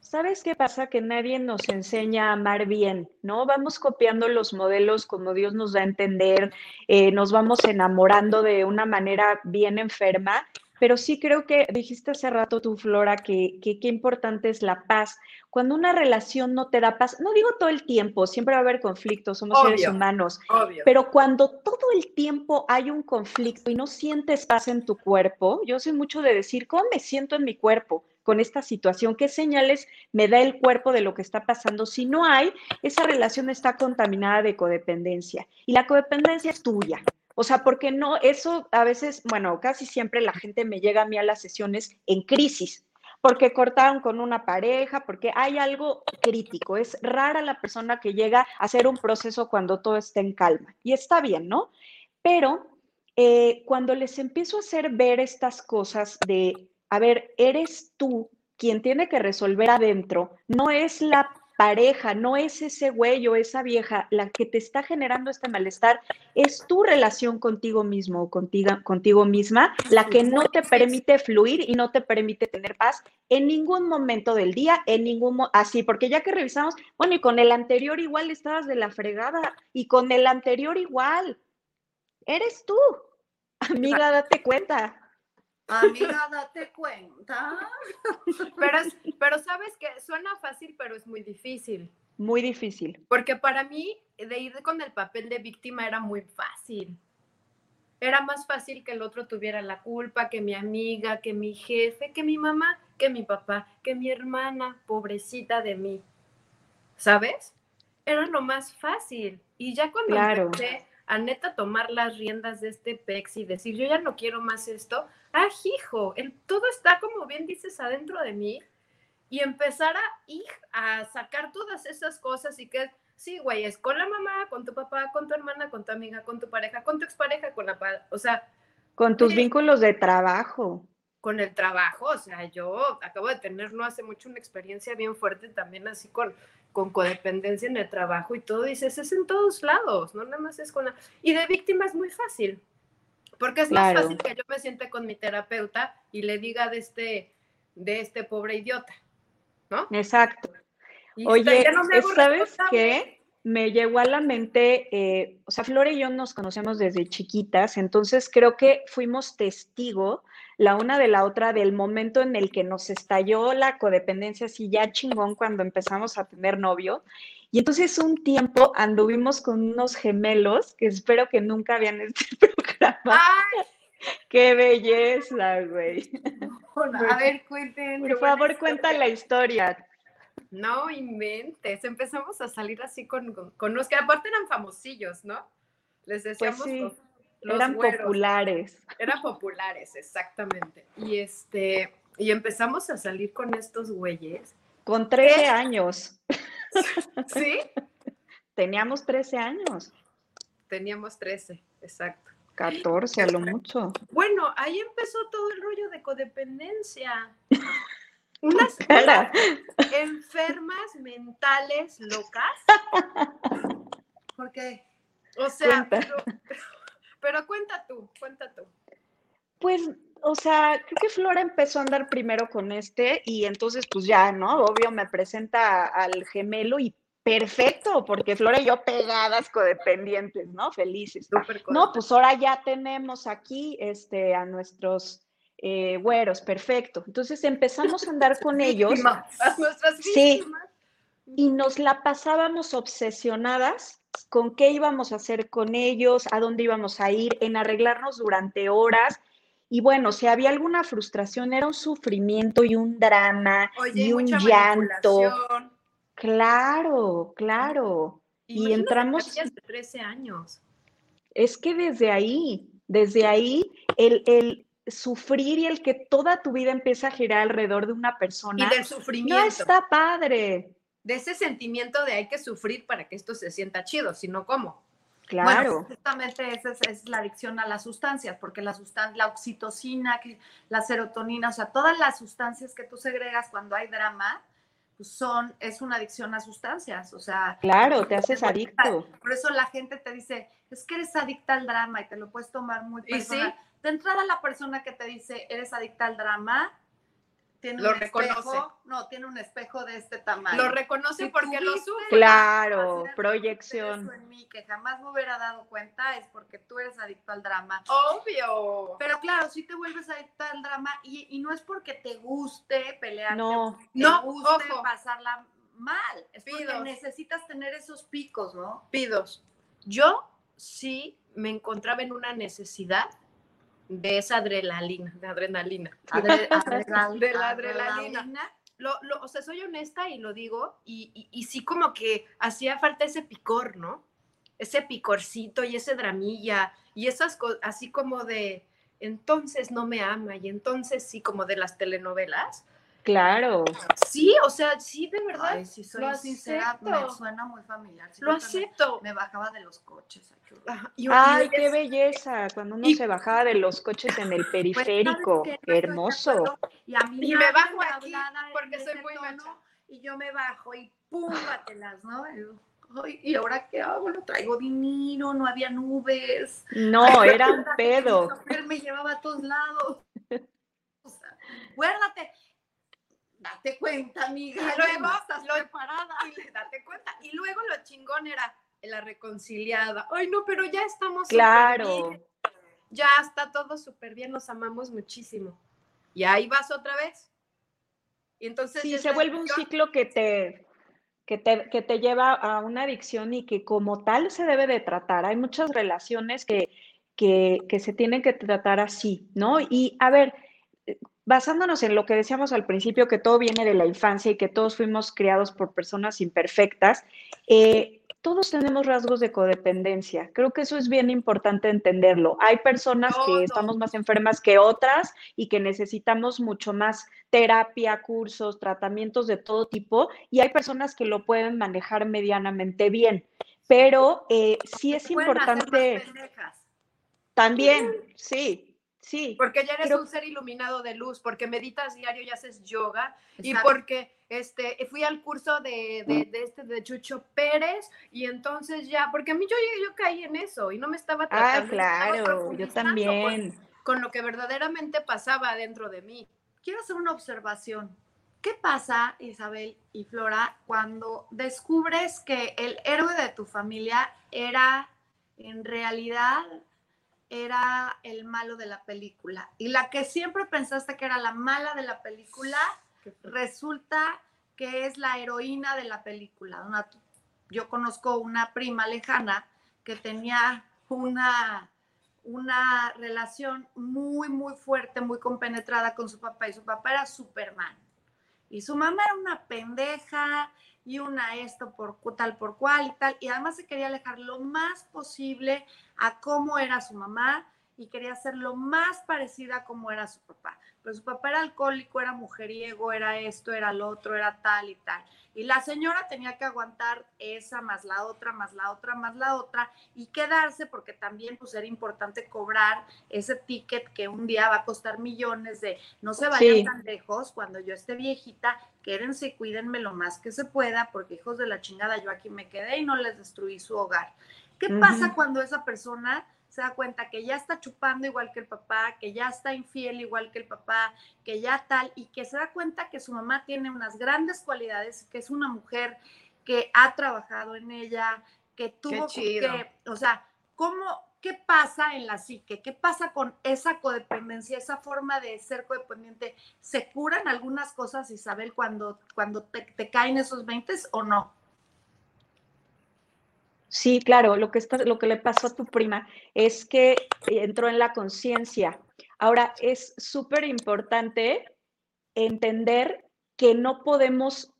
¿Sabes qué pasa? Que nadie nos enseña a amar bien, ¿no? Vamos copiando los modelos como Dios nos da a entender, eh, nos vamos enamorando de una manera bien enferma pero sí creo que dijiste hace rato tú, Flora, que qué importante es la paz. Cuando una relación no te da paz, no digo todo el tiempo, siempre va a haber conflictos, somos seres humanos, pero cuando todo el tiempo hay un conflicto y no sientes paz en tu cuerpo, yo soy mucho de decir, ¿cómo me siento en mi cuerpo? con esta situación, qué señales me da el cuerpo de lo que está pasando. Si no hay, esa relación está contaminada de codependencia y la codependencia es tuya. O sea, porque no, eso a veces, bueno, casi siempre la gente me llega a mí a las sesiones en crisis, porque cortaron con una pareja, porque hay algo crítico. Es rara la persona que llega a hacer un proceso cuando todo está en calma. Y está bien, ¿no? Pero eh, cuando les empiezo a hacer ver estas cosas de, a ver, eres tú quien tiene que resolver adentro, no es la pareja, no es ese güey o esa vieja la que te está generando este malestar, es tu relación contigo mismo o contigo, contigo misma la que no te permite fluir y no te permite tener paz en ningún momento del día, en ningún así, porque ya que revisamos, bueno, y con el anterior igual estabas de la fregada y con el anterior igual. Eres tú. Amiga, date cuenta. Amiga, date cuenta. Pero, pero sabes que suena fácil, pero es muy difícil. Muy difícil. Porque para mí, de ir con el papel de víctima era muy fácil. Era más fácil que el otro tuviera la culpa, que mi amiga, que mi jefe, que mi mamá, que mi papá, que mi hermana, pobrecita de mí. ¿Sabes? Era lo más fácil. Y ya cuando empecé a neta tomar las riendas de este PEX y decir, yo ya no quiero más esto, ah, hijo, el, todo está como bien dices adentro de mí y empezar a ir a sacar todas esas cosas y que, sí, güey, es con la mamá, con tu papá, con tu hermana, con tu amiga, con tu pareja, con tu expareja, con la, o sea. Con tus vínculos de trabajo. Con el trabajo, o sea, yo acabo de tener no hace mucho una experiencia bien fuerte también así con con codependencia en el trabajo y todo, dices, es en todos lados, no nada más es con la... Y de víctima es muy fácil, porque es más fácil que yo me siente con mi terapeuta y le diga de este, de este pobre idiota, ¿no? Exacto. Oye, ¿sabes qué? Me llegó a la mente, eh, o sea, Flora y yo nos conocemos desde chiquitas, entonces creo que fuimos testigo la una de la otra del momento en el que nos estalló la codependencia así ya chingón cuando empezamos a tener novio. Y entonces un tiempo anduvimos con unos gemelos que espero que nunca vean este *laughs* programa. ¡Qué belleza, güey! *laughs* A ver, cuenten. Por favor, cuenta la historia. No inventes. Empezamos a salir así con, con, los que aparte eran famosillos, ¿no? Les pues decíamos eran populares. Eran populares, exactamente. Y este, y empezamos a salir con estos güeyes. Con 13 años. *laughs* ¿Sí? Teníamos 13 años. Teníamos 13, exacto. 14 a lo mucho. Bueno, ahí empezó todo el rollo de codependencia. *laughs* Unas, enfermas mentales locas. *laughs* ¿Por qué? O sea, pero cuenta tú, cuenta tú. Pues, o sea, creo que Flora empezó a andar primero con este y entonces, pues ya, ¿no? Obvio me presenta al gemelo y perfecto, porque Flora y yo pegadas codependientes, ¿no? Felices. no, pues ahora ya tenemos aquí este, a nuestros eh, güeros, perfecto. Entonces empezamos a andar con *laughs* ellos. Nuestras Sí. Y nos la pasábamos obsesionadas con qué íbamos a hacer con ellos, a dónde íbamos a ir, en arreglarnos durante horas. Y bueno, si había alguna frustración, era un sufrimiento y un drama y un llanto. Claro, claro. y entramos... De 13 años. Es que desde ahí, desde ahí, el, el, sufrir y el que toda tu vida empieza a girar alrededor de una persona. Y del sufrimiento. No está padre. De ese sentimiento de hay que sufrir para que esto se sienta chido, si no, ¿cómo? Claro. Bueno, justamente esa es, la adicción a las sustancias, porque la, sustan la oxitocina, la serotonina, o sea, todas las sustancias que tú segregas cuando hay drama, pues son, es una adicción a sustancias, o sea. Claro, te haces adicto. Por eso la gente te dice, es que eres adicta al drama y te lo puedes tomar muy personal. Sí? De entrada, la persona que te dice, eres adicta al drama, tiene lo un reconoce. Espejo, no, tiene un espejo de este tamaño. Lo reconoce porque lo sufre. Claro, proyección. Eso en mí, que jamás me hubiera dado cuenta, es porque tú eres adicto al drama. Obvio. Pero claro, si te vuelves adicto al drama y, y no es porque te guste pelear, no, te no, guste pasarla mal, es porque necesitas tener esos picos, ¿no? Pidos. Yo sí me encontraba en una necesidad de esa adrenalina, de *laughs* adrenalina. de la adrenalina. Lo, lo, o sea, soy honesta y lo digo, y, y, sí como que hacía falta ese picor, ¿no? Ese picorcito y ese dramilla, y esas cosas, así como de, entonces no me ama, y entonces sí, como de las telenovelas, Claro. Sí, o sea, sí, de verdad. Ay, si soy lo sincera, me suena muy familiar. lo acepto. Me bajaba de los coches. Ay, qué belleza, cuando uno se bajaba de los coches en el pues, periférico. hermoso. Y a mí y me bajo aquí porque soy muy tono, Y yo me bajo y púmbatelas, ¿no? Y, ahora qué hago? Lo traigo dinero, no había nubes. No, era *laughs* un pedo. *laughs* Él me llevaba a todos lados. O sea, acuérdate, date cuenta, amiga. Y luego estás lo, preparada. Y date cuenta. Y luego lo chingón era la reconciliada. Ay, no, pero ya estamos. Claro. Ya está todo súper bien, nos amamos muchísimo. Y ahí vas otra vez. Y entonces. Sí, se vuelve un ciclo que te, que te, que te lleva a una adicción y que como tal se debe de tratar. Hay muchas relaciones que, que, que se tienen que tratar así, ¿no? Y a ver, basándonos en lo que decíamos al principio, que todo viene de la infancia y que todos fuimos criados por personas imperfectas, eh, todos tenemos rasgos de codependencia. Creo que eso es bien importante entenderlo. Hay personas que estamos más enfermas que otras y que necesitamos mucho más terapia, cursos, tratamientos de todo tipo, y hay personas que lo pueden manejar medianamente bien. Pero eh, sí es importante... También, sí, Sí. Porque ya eres un ser iluminado de luz, porque meditas diario y haces yoga, y porque este, fui al curso de, de, este de Chucho Pérez, y entonces ya, porque a mí yo, yo caí en eso y no me estaba ah, tratando. Ah, claro, yo también. Con, lo que verdaderamente pasaba dentro de mí. Quiero hacer una observación. ¿Qué pasa, Isabel y Flora, cuando descubres que el héroe de tu familia era en realidad era el malo de la película. Y la que siempre pensaste que era la mala de la película, resulta que es la heroína de la película. yo conozco una prima lejana que tenía una, una relación muy, muy fuerte, muy compenetrada con su papá y su papá era Superman. Y su mamá era una pendeja y una esto por tal por cual y tal. Y además se quería alejar lo más posible a cómo era su mamá y quería ser lo más parecida a cómo era su papá. Pero su papá era alcohólico, era mujeriego, era esto, era lo otro, era tal y tal. Y la señora tenía que aguantar esa, más la otra, más la otra, más la otra, y quedarse porque también pues era importante cobrar ese ticket que un día va a costar millones de no se vayan tan lejos, cuando yo esté viejita, quédense cuídenme lo más que se pueda, porque hijos de la chingada, yo aquí me quedé y no les destruí su hogar. ¿Qué pasa cuando esa persona se da cuenta que ya está chupando igual que el papá, que ya está infiel igual que el papá, que ya tal, y que se da cuenta que su mamá tiene unas grandes cualidades, que es una mujer que ha trabajado en ella, que tuvo que, o sea, ¿cómo, qué pasa en la psique? ¿Qué pasa con esa codependencia, esa forma de ser codependiente? ¿Se curan algunas cosas, Isabel, cuando, cuando te, te caen esos 20 o no? Sí, claro, lo que, está, lo que le pasó a tu prima es que entró en la conciencia. Ahora, es súper importante entender que no podemos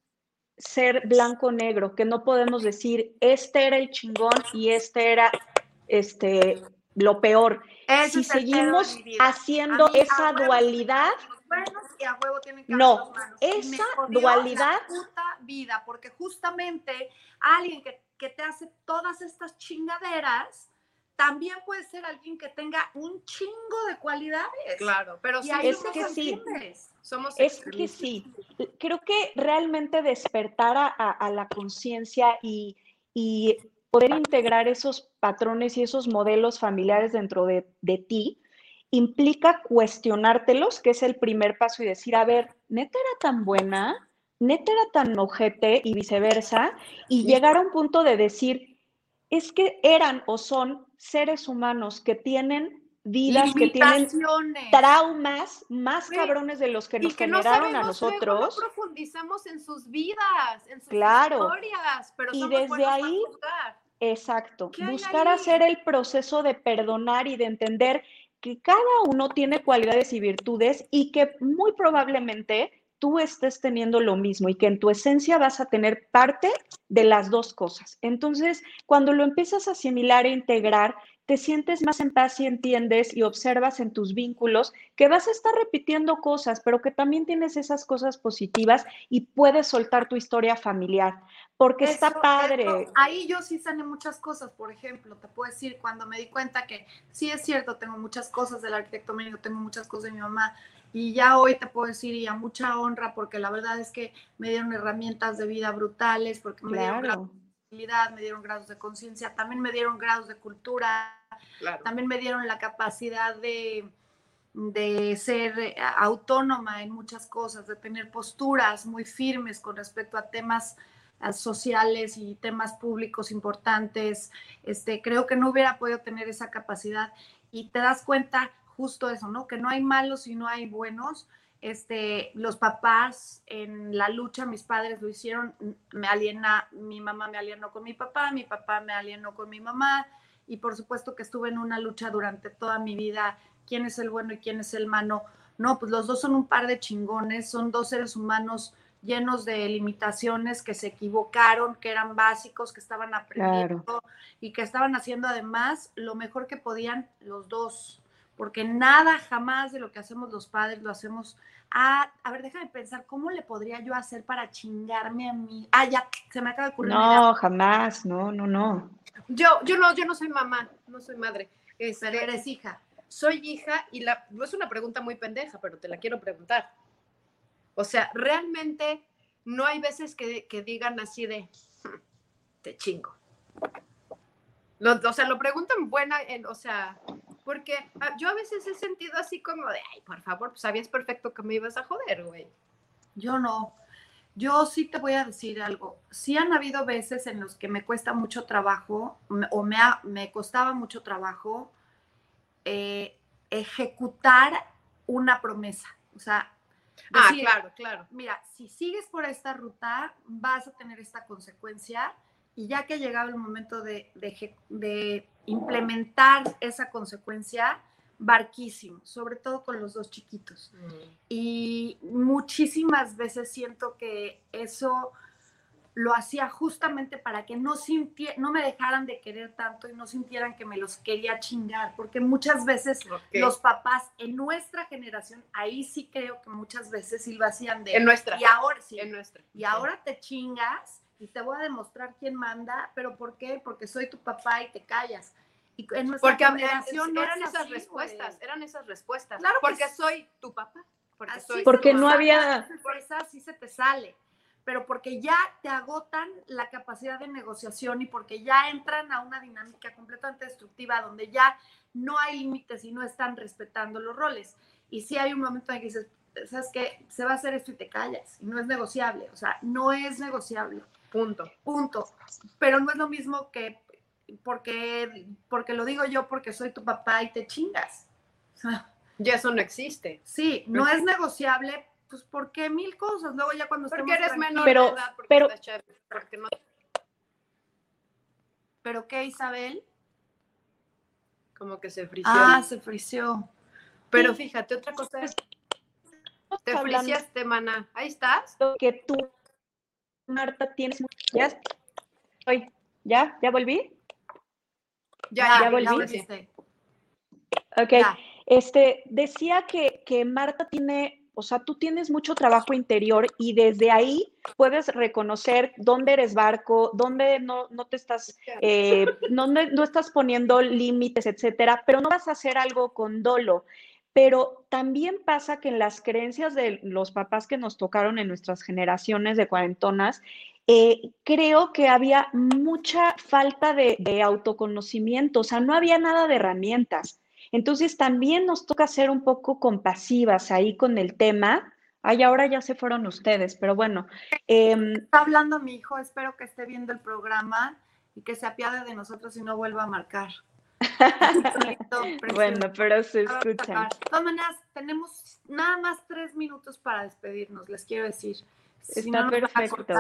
ser blanco-negro, que no podemos decir, este era el chingón y este era este, lo peor. si seguimos haciendo esa dualidad, no, esa dualidad. puta vida, porque justamente alguien que, que te hace todas estas chingaderas también puede ser alguien que tenga un chingo de cualidades. Claro, pero sí, es que sí. Somos es que sí. Creo que realmente despertar a, la conciencia y, y, poder integrar esos patrones y esos modelos familiares dentro de, de ti implica cuestionártelos, que es el primer paso, y decir, a ver, neta era tan buena, neta era tan ojete y viceversa, y llegar a un punto de decir, es que eran o son seres humanos que tienen vidas, que tienen traumas más cabrones de los que nos generaron a nosotros. no profundizamos en sus vidas, en sus claro. historias, pero y desde ahí, exacto, buscar hacer el proceso de perdonar y de entender que cada uno tiene cualidades y virtudes y que muy probablemente tú estés teniendo lo mismo y que en tu esencia vas a tener parte de las dos cosas. Entonces, cuando lo empiezas a asimilar e integrar, te sientes más en paz y entiendes y observas en tus vínculos que vas a estar repitiendo cosas, pero que también tienes esas cosas positivas y puedes soltar tu historia familiar, porque está padre. Ahí yo sí sané muchas cosas, por ejemplo, te puedo decir, cuando me di cuenta que sí es cierto, tengo muchas cosas del arquitecto médico, tengo muchas cosas de mi mamá, y ya hoy te puedo decir, y a mucha honra, porque la verdad es que me dieron herramientas de vida brutales, porque me dieron me dieron grados de conciencia, también me dieron grados de cultura, también me dieron la capacidad de, de ser eh, autónoma en muchas cosas, de tener posturas muy firmes con respecto a temas sociales y temas públicos importantes. Este, creo que no hubiera podido tener esa capacidad y te das cuenta justo eso, ¿no? Que no hay malos y no hay buenos, este, los papás en la lucha, mis padres lo hicieron, me aliena, mi mamá me alienó con mi papá, mi papá me alienó con mi mamá, y por supuesto que estuve en una lucha durante toda mi vida, quién es el bueno y quién es el malo. No, pues los dos son un par de chingones, son dos seres humanos llenos de limitaciones, que se equivocaron, que eran básicos, que estaban aprendiendo y que estaban haciendo además lo mejor que podían los dos porque nada jamás de lo que hacemos los padres lo hacemos. Ah, a ver, déjame pensar, ¿cómo le podría yo hacer para chingarme a mí? Ah, ya, se me acaba de ocurrir. No, jamás, no, no, no. Yo, yo no, yo no soy mamá, no soy madre. Este, eres hija. Soy hija y la, no es una pregunta muy pendeja, pero te la quiero preguntar. O sea, realmente no hay veces que, que digan así de, hmm, te chingo. o sea, lo preguntan buena, en, o sea, porque ah, yo a veces he sentido así como de, ay, por favor, pues sabías perfecto que me ibas a joder, güey. Yo no. Yo sí te voy a decir algo. Sí han habido veces en los que me cuesta mucho trabajo o me, me costaba mucho trabajo eh, ejecutar una promesa. O sea, ah, claro, claro. Mira, si sigues por esta ruta, vas a tener esta consecuencia y ya que llegaba el momento de, de, implementar esa consecuencia, barquísimo, sobre todo con los dos chiquitos. Mm. Y muchísimas veces siento que eso lo hacía justamente para que no, no me dejaran de querer tanto y no sintieran que me los quería chingar, porque muchas veces los papás en nuestra generación, ahí sí creo que muchas veces sí lo hacían de... En nuestra. Y ahora sí. En nuestra. Y ahora te chingas y te voy a demostrar quién manda, pero ¿por qué? Porque soy tu papá y te callas. Y en nuestra porque generación no eran esas respuestas, eran esas respuestas. Claro porque soy tu papá. Porque, soy porque no había... Por eso sí se te sale, pero porque ya te agotan la capacidad de negociación y porque ya entran a una dinámica completamente destructiva donde ya no hay límites y no están respetando los roles. Y si hay un momento en que dices, ¿sabes qué? Se va a hacer esto y te callas. Y no es negociable. O sea, no es negociable. Punto. Punto. Pero no es lo mismo que porque, porque lo digo yo porque soy tu papá y te chingas. ya eso no existe. Sí, no es negociable, pues porque mil cosas. Luego ya cuando porque eres menor pero, de edad, pero, no... ¿Pero qué, Isabel? Como que se frició. Ah, se frició. Pero fíjate, otra cosa es... Te friciaste, mana. Ahí estás. Que tú Marta, tienes... Ya estoy, ¿ya? ¿Ya volví? Ya, ya volví. volviste. Ok, Ya. este, decía que, que Marta tiene, o sea, tú tienes mucho trabajo interior y desde ahí puedes reconocer dónde eres barco, dónde no, no te estás, eh, no estás poniendo límites, etcétera, pero no vas a hacer algo con dolo. Pero también pasa que en las creencias de los papás que nos tocaron en nuestras generaciones de cuarentonas, eh, creo que había mucha falta de, autoconocimiento, o sea, no había nada de herramientas. Entonces también nos toca ser un poco compasivas ahí con el tema. Ay, ahora ya se fueron ustedes, pero bueno. em, Está hablando mi hijo, espero que esté viendo el programa y que se apiade de nosotros y no vuelva a marcar. *laughs* Bueno, pero se escuchan. maneras, tenemos nada más tres minutos para despedirnos, les quiero decir. Si Está no a perfecto.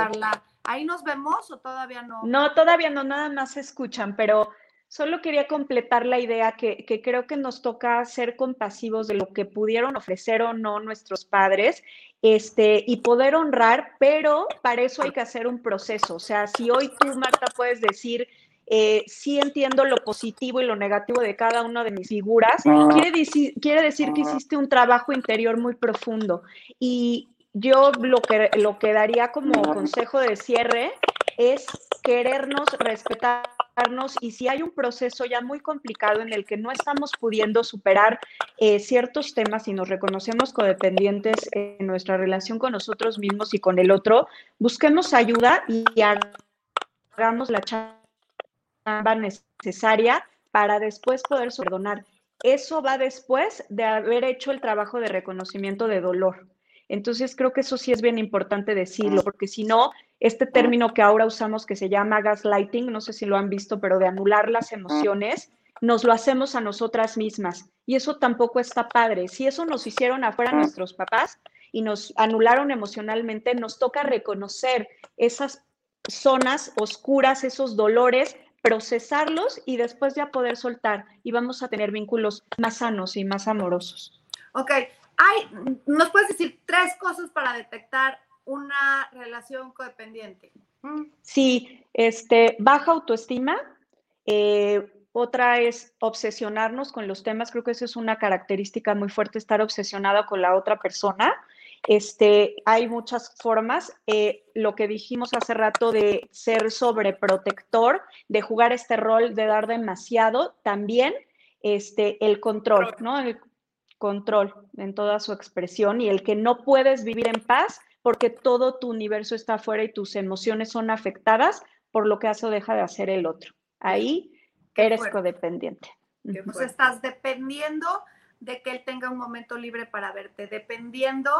¿Ahí nos vemos o todavía no? No, todavía no, nada más se escuchan, pero solo quería completar la idea que, que creo que nos toca ser compasivos de lo que pudieron ofrecer o no nuestros padres, este, y poder honrar, pero para eso hay que hacer un proceso. O sea, si hoy tú, Marta, puedes decir, eh, sí entiendo lo positivo y lo negativo de cada una de mis figuras, quiere, decir, quiere decir que hiciste un trabajo interior muy profundo. Y yo lo que, lo que daría como consejo de cierre es querernos, respetarnos y si hay un proceso ya muy complicado en el que no estamos pudiendo superar eh, ciertos temas y nos reconocemos codependientes en nuestra relación con nosotros mismos y con el otro, busquemos ayuda y hagamos la chamba necesaria para después poder perdonar. Eso va después de haber hecho el trabajo de reconocimiento de dolor. Entonces creo que eso sí es bien importante decirlo, porque si no, este término que ahora usamos que se llama gaslighting, no sé si lo han visto, pero de anular las emociones, nos lo hacemos a nosotras mismas. Y eso tampoco está padre. Si eso nos hicieron afuera nuestros papás y nos anularon emocionalmente, nos toca reconocer esas zonas oscuras, esos dolores, procesarlos y después ya poder soltar y vamos a tener vínculos más sanos y más amorosos. Ok, hay, ¿nos puedes decir tres cosas para detectar una relación codependiente? Mm, Sí, este, baja autoestima. eh, otra es obsesionarnos con los temas. Creo que eso es una característica muy fuerte, estar obsesionada con la otra persona. Este, hay muchas formas. eh, lo que dijimos hace rato de ser sobreprotector, de jugar este rol, de dar demasiado, también este, el control, ¿no? El control en toda su expresión y el que no puedes vivir en paz porque todo tu universo está afuera y tus emociones son afectadas por lo que hace o deja de hacer el otro. Ahí Qué eres fuerte. codependiente. qué fuerte. estás dependiendo de que él tenga un momento libre para verte, dependiendo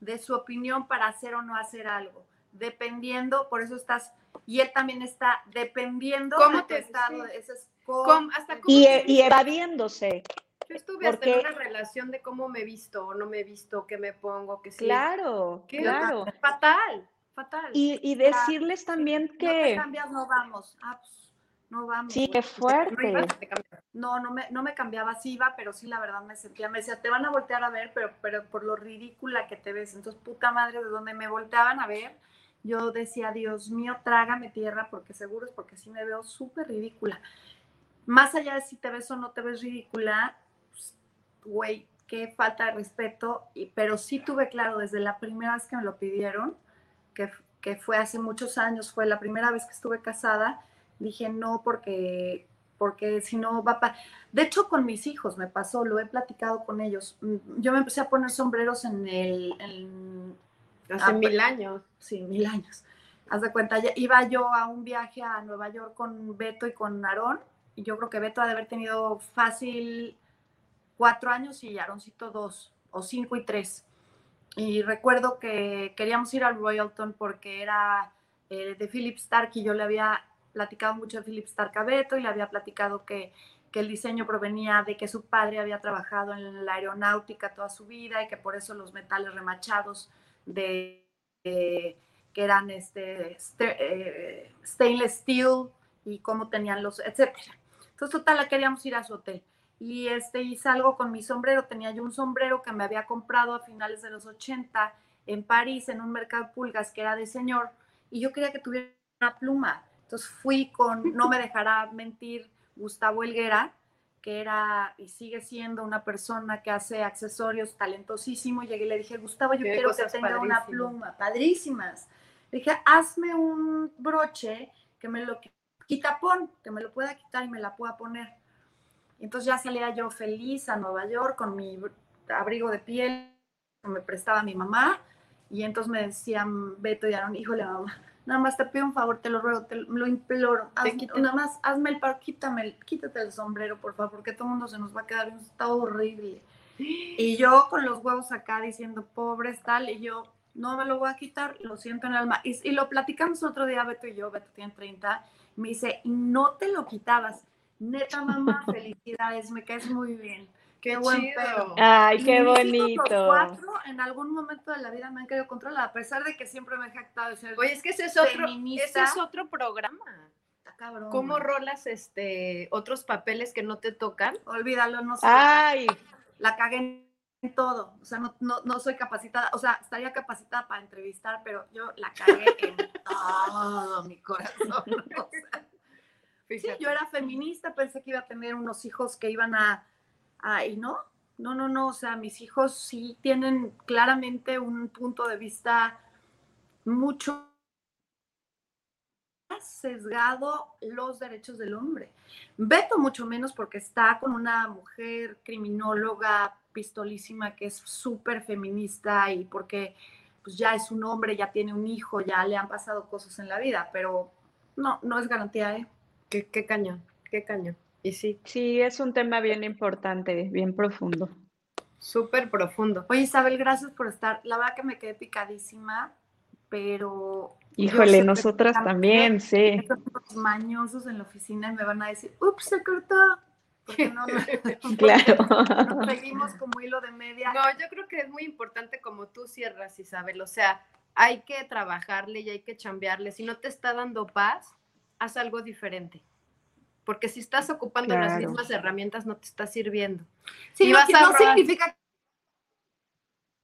de su opinión para hacer o no hacer algo, dependiendo, por eso estás, y él también está dependiendo ¿Cómo de tu estado, sí. ese es ¿Cómo- hasta cómo Y, te e- y evadiéndose. Yo estuve hasta en una relación de cómo me visto o no me visto, qué me pongo, qué sí. Claro, ¿Qué? claro. Fatal, fatal. Y, y decirles también No te que cambias, no vamos. Ah, pues, no vamos. sí, qué fuerte. No, no me, no me cambiaba, sí iba, pero sí la verdad me sentía, me decía, te van a voltear a ver, pero, pero por lo ridícula que te ves. Entonces, puta madre, de donde me volteaban a ver, yo decía, Dios mío, trágame tierra, porque seguro es porque sí me veo súper ridícula. Más allá de si te ves o no te ves ridícula, pues, güey, qué falta de respeto, y, pero sí tuve claro desde la primera vez que me lo pidieron, que, que fue hace muchos años, fue la primera vez que estuve casada, dije no porque porque si no va para... De hecho, con mis hijos me pasó, lo he platicado con ellos. Mm, Yo me empecé a poner sombreros en el... en- Hace Ah, mil pues- años. sí, mil años. Haz de cuenta, ya- iba yo a un viaje a Nueva York con Beto y con Aarón, y yo creo que Beto ha de haber tenido fácil cuatro años y Aaroncito dos, o cinco y tres. Y recuerdo que queríamos ir al Royalton porque era eh, de Philip Stark y yo le había platicado mucho de Philip Stark a Beto y le había platicado que, que el diseño provenía de que su padre había trabajado en la aeronáutica toda su vida y que por eso los metales remachados de, de- que eran este ste- eh, stainless steel y cómo tenían los, etcétera. Entonces, total, queríamos ir a su hotel. Y este, y salgo con mi sombrero. Tenía yo un sombrero que me había comprado a finales de los 80 en París, en un mercado de pulgas que era de señor. y yo quería que tuviera una pluma. Entonces fui con, no me dejará mentir, Gustavo Helguera, que era y sigue siendo una persona que hace accesorios talentosísimo. Llegué y le dije, Gustavo, yo Qué quiero que tenga una pluma, padrísimas. Le dije, hazme un broche que me lo quita, pon, que me lo pueda quitar y me la pueda poner. Y entonces ya salía yo feliz a Nueva York con mi abrigo de piel que me prestaba mi mamá. Y entonces me decían Beto y Aaron, híjole, mamá, nada más te pido un favor, te lo ruego, te lo imploro. Te haz- quito- nada más hazme el paro, quítame, el- quítate el sombrero, por favor, porque todo el mundo se nos va a quedar, está horrible. Y yo con los huevos acá diciendo, pobres tal, y yo, no me lo voy a quitar, lo siento en el alma. Y, y lo platicamos otro día, Beto y yo, Beto tiene 30, y me dice, no te lo quitabas. Neta, mamá, *laughs* felicidades, me caes muy bien. Qué, buen chido. pedo. Ay, qué bonito. Los cuatro en algún momento de la vida me han querido controlar, a pesar de que siempre me he jactado de ser Oye, es que ese es otro, ese es otro programa. Está cabrón. ¿Cómo rolas este otros papeles que no te tocan? Olvídalo, no sé. Ay, La cagué en todo. O sea, no, no, no soy capacitada. O sea, estaría capacitada para entrevistar, pero yo la cagué en todo mi corazón. *laughs* O sea, sí, yo era feminista, pensé que iba a tener unos hijos que iban a. a y no, no, no, no. O sea, mis hijos sí tienen claramente un punto de vista mucho sesgado los derechos del hombre. Beto mucho menos porque está con una mujer criminóloga pistolísima que es súper feminista y porque pues ya es un hombre, ya tiene un hijo, ya le han pasado cosas en la vida, pero no, no es garantía, ¿eh? Qué, qué cañón, qué cañón. Y sí, sí, es un tema bien importante, bien profundo. súper profundo. Oye, Isabel, gracias por estar. La verdad que me quedé picadísima, pero... Híjole, nosotras también, sí. Estos mañosos en la oficina me van a decir, ups, se cortó. Porque no, no- *laughs* Claro. *laughs* nos seguimos como hilo de media. No, yo creo que es muy importante como tú cierras, Isabel. O sea, hay que trabajarle y hay que chambearle. Si no te está dando paz, haz algo diferente. Porque si estás ocupando las mismas herramientas, no te está sirviendo. Sí, Y no, vas a no significa que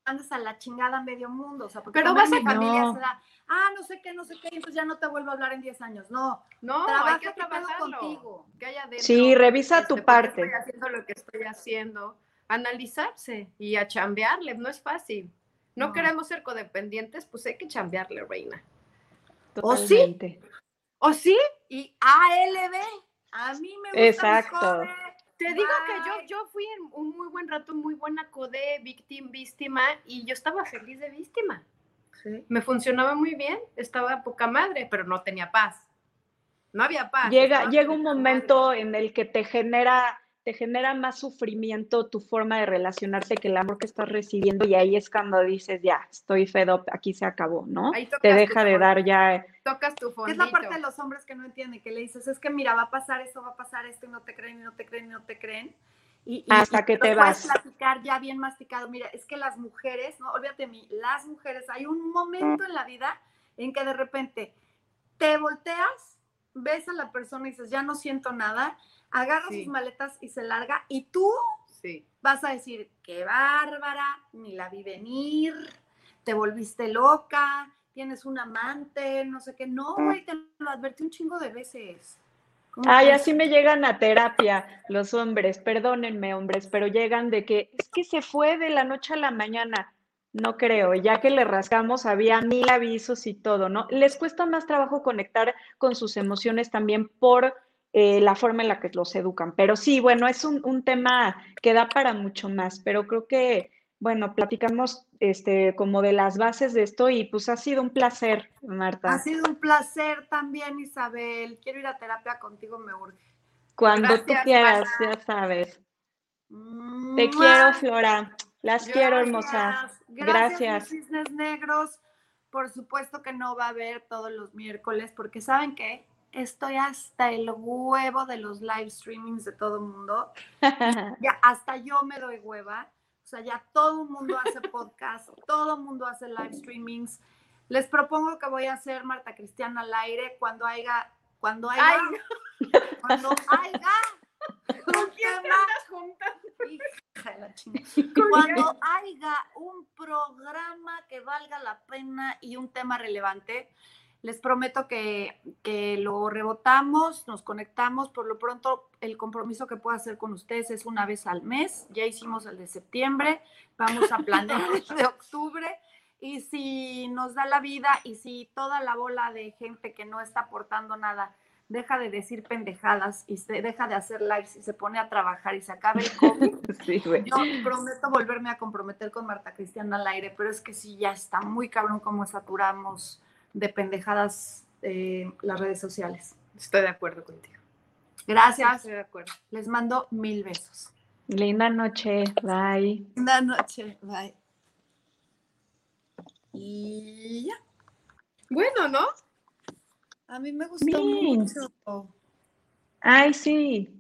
andes a la chingada medio mundo. O sea, porque Pero vas a- mi familia No. se da, ah, no sé qué, no sé qué, y entonces ya no te vuelvo a hablar en 10 años. No, No, trabaja hay que trabajarlo. contigo. Que haya dentro, Sí, revisa este, tu ¿por qué parte. Estoy haciendo lo que estoy haciendo. Analizarse y a chambearle, no es fácil. No, No. queremos ser codependientes, pues hay que chambearle, reina. ¿O sí? Totalmente. ¿O sí? Y ALB, a mí me gusta Exacto. Te digo que yo, yo fui en un muy buen rato, muy buena code, víctima, víctima, y yo estaba feliz de víctima. Sí. Me funcionaba muy bien, estaba poca madre, pero no tenía paz. No había paz. Llega, llega un momento en el que te genera, te genera más sufrimiento tu forma de relacionarte que el amor que estás recibiendo y ahí es cuando dices, ya, estoy fed up, aquí se acabó, ¿no? Ahí Te deja de fondo, dar ya, Tocas tu Que fondito. es la parte de los hombres que no entienden, que le dices, es que mira, va a pasar esto, va a pasar esto, y no te creen, y no te creen, y no te creen. Y, y- Hasta y que te vas. platicar ya bien masticado. Mira, es que las mujeres, no, olvídate de mí, las mujeres, hay un momento en la vida en que de repente te volteas, ves a la persona y dices, ya no siento nada, agarra Sí. sus maletas y se larga, y tú Sí. vas a decir, qué bárbara, ni la vi venir, te volviste loca, tienes un amante, no sé qué. No, güey, te lo advertí un chingo de veces. ¿Cómo Ay, así me llegan a terapia los hombres, perdónenme hombres, pero llegan de que es que se fue de la noche a la mañana. No creo, ya que le rascamos había mil avisos y todo, ¿no? Les cuesta más trabajo conectar con sus emociones también por eh, la forma en la que los educan. Pero sí, bueno, es un, un tema que da para mucho más, pero creo que, bueno, platicamos este, como de las bases de esto y pues ha sido un placer, Marta. Ha sido un placer también, Isabel. Quiero ir a terapia contigo, me urge. Cuando tú quieras, ya sabes. Te quiero, Flora. Las quiero, hermosas. Gracias. Cisnes negros. Por supuesto que no va a haber todos los miércoles, porque ¿saben qué? Estoy hasta el huevo de los live streamings de todo el mundo. *laughs* Ya hasta yo me doy hueva. O sea, ya todo el mundo hace podcast, *laughs* todo el mundo hace live streamings. Les propongo que voy a hacer Marta Cristiana al aire cuando haya, cuando haya, Ay, *laughs* cuando haya. Cuando haya un programa que valga la pena y un tema relevante, Les prometo que, que lo rebotamos, nos conectamos. Por lo pronto, el compromiso que puedo hacer con ustedes es una vez al mes. Ya hicimos el de septiembre, vamos a planear *laughs* el de octubre. Y si nos da la vida y si toda la bola de gente que no está aportando nada deja de decir pendejadas y se deja de hacer lives y se pone a trabajar y se acaba el COVID, *laughs* Sí, yo prometo volverme a comprometer con Marta Cristiana al aire, pero es que sí, ya está muy cabrón como saturamos de pendejadas eh, las redes sociales. Estoy de acuerdo contigo. Gracias, Estoy de acuerdo. les mando mil besos. Linda noche. Bye. Buenas noches, bye. Y ya, Bueno, ¿no? a mí me gustó Bien. mucho. Ay, sí.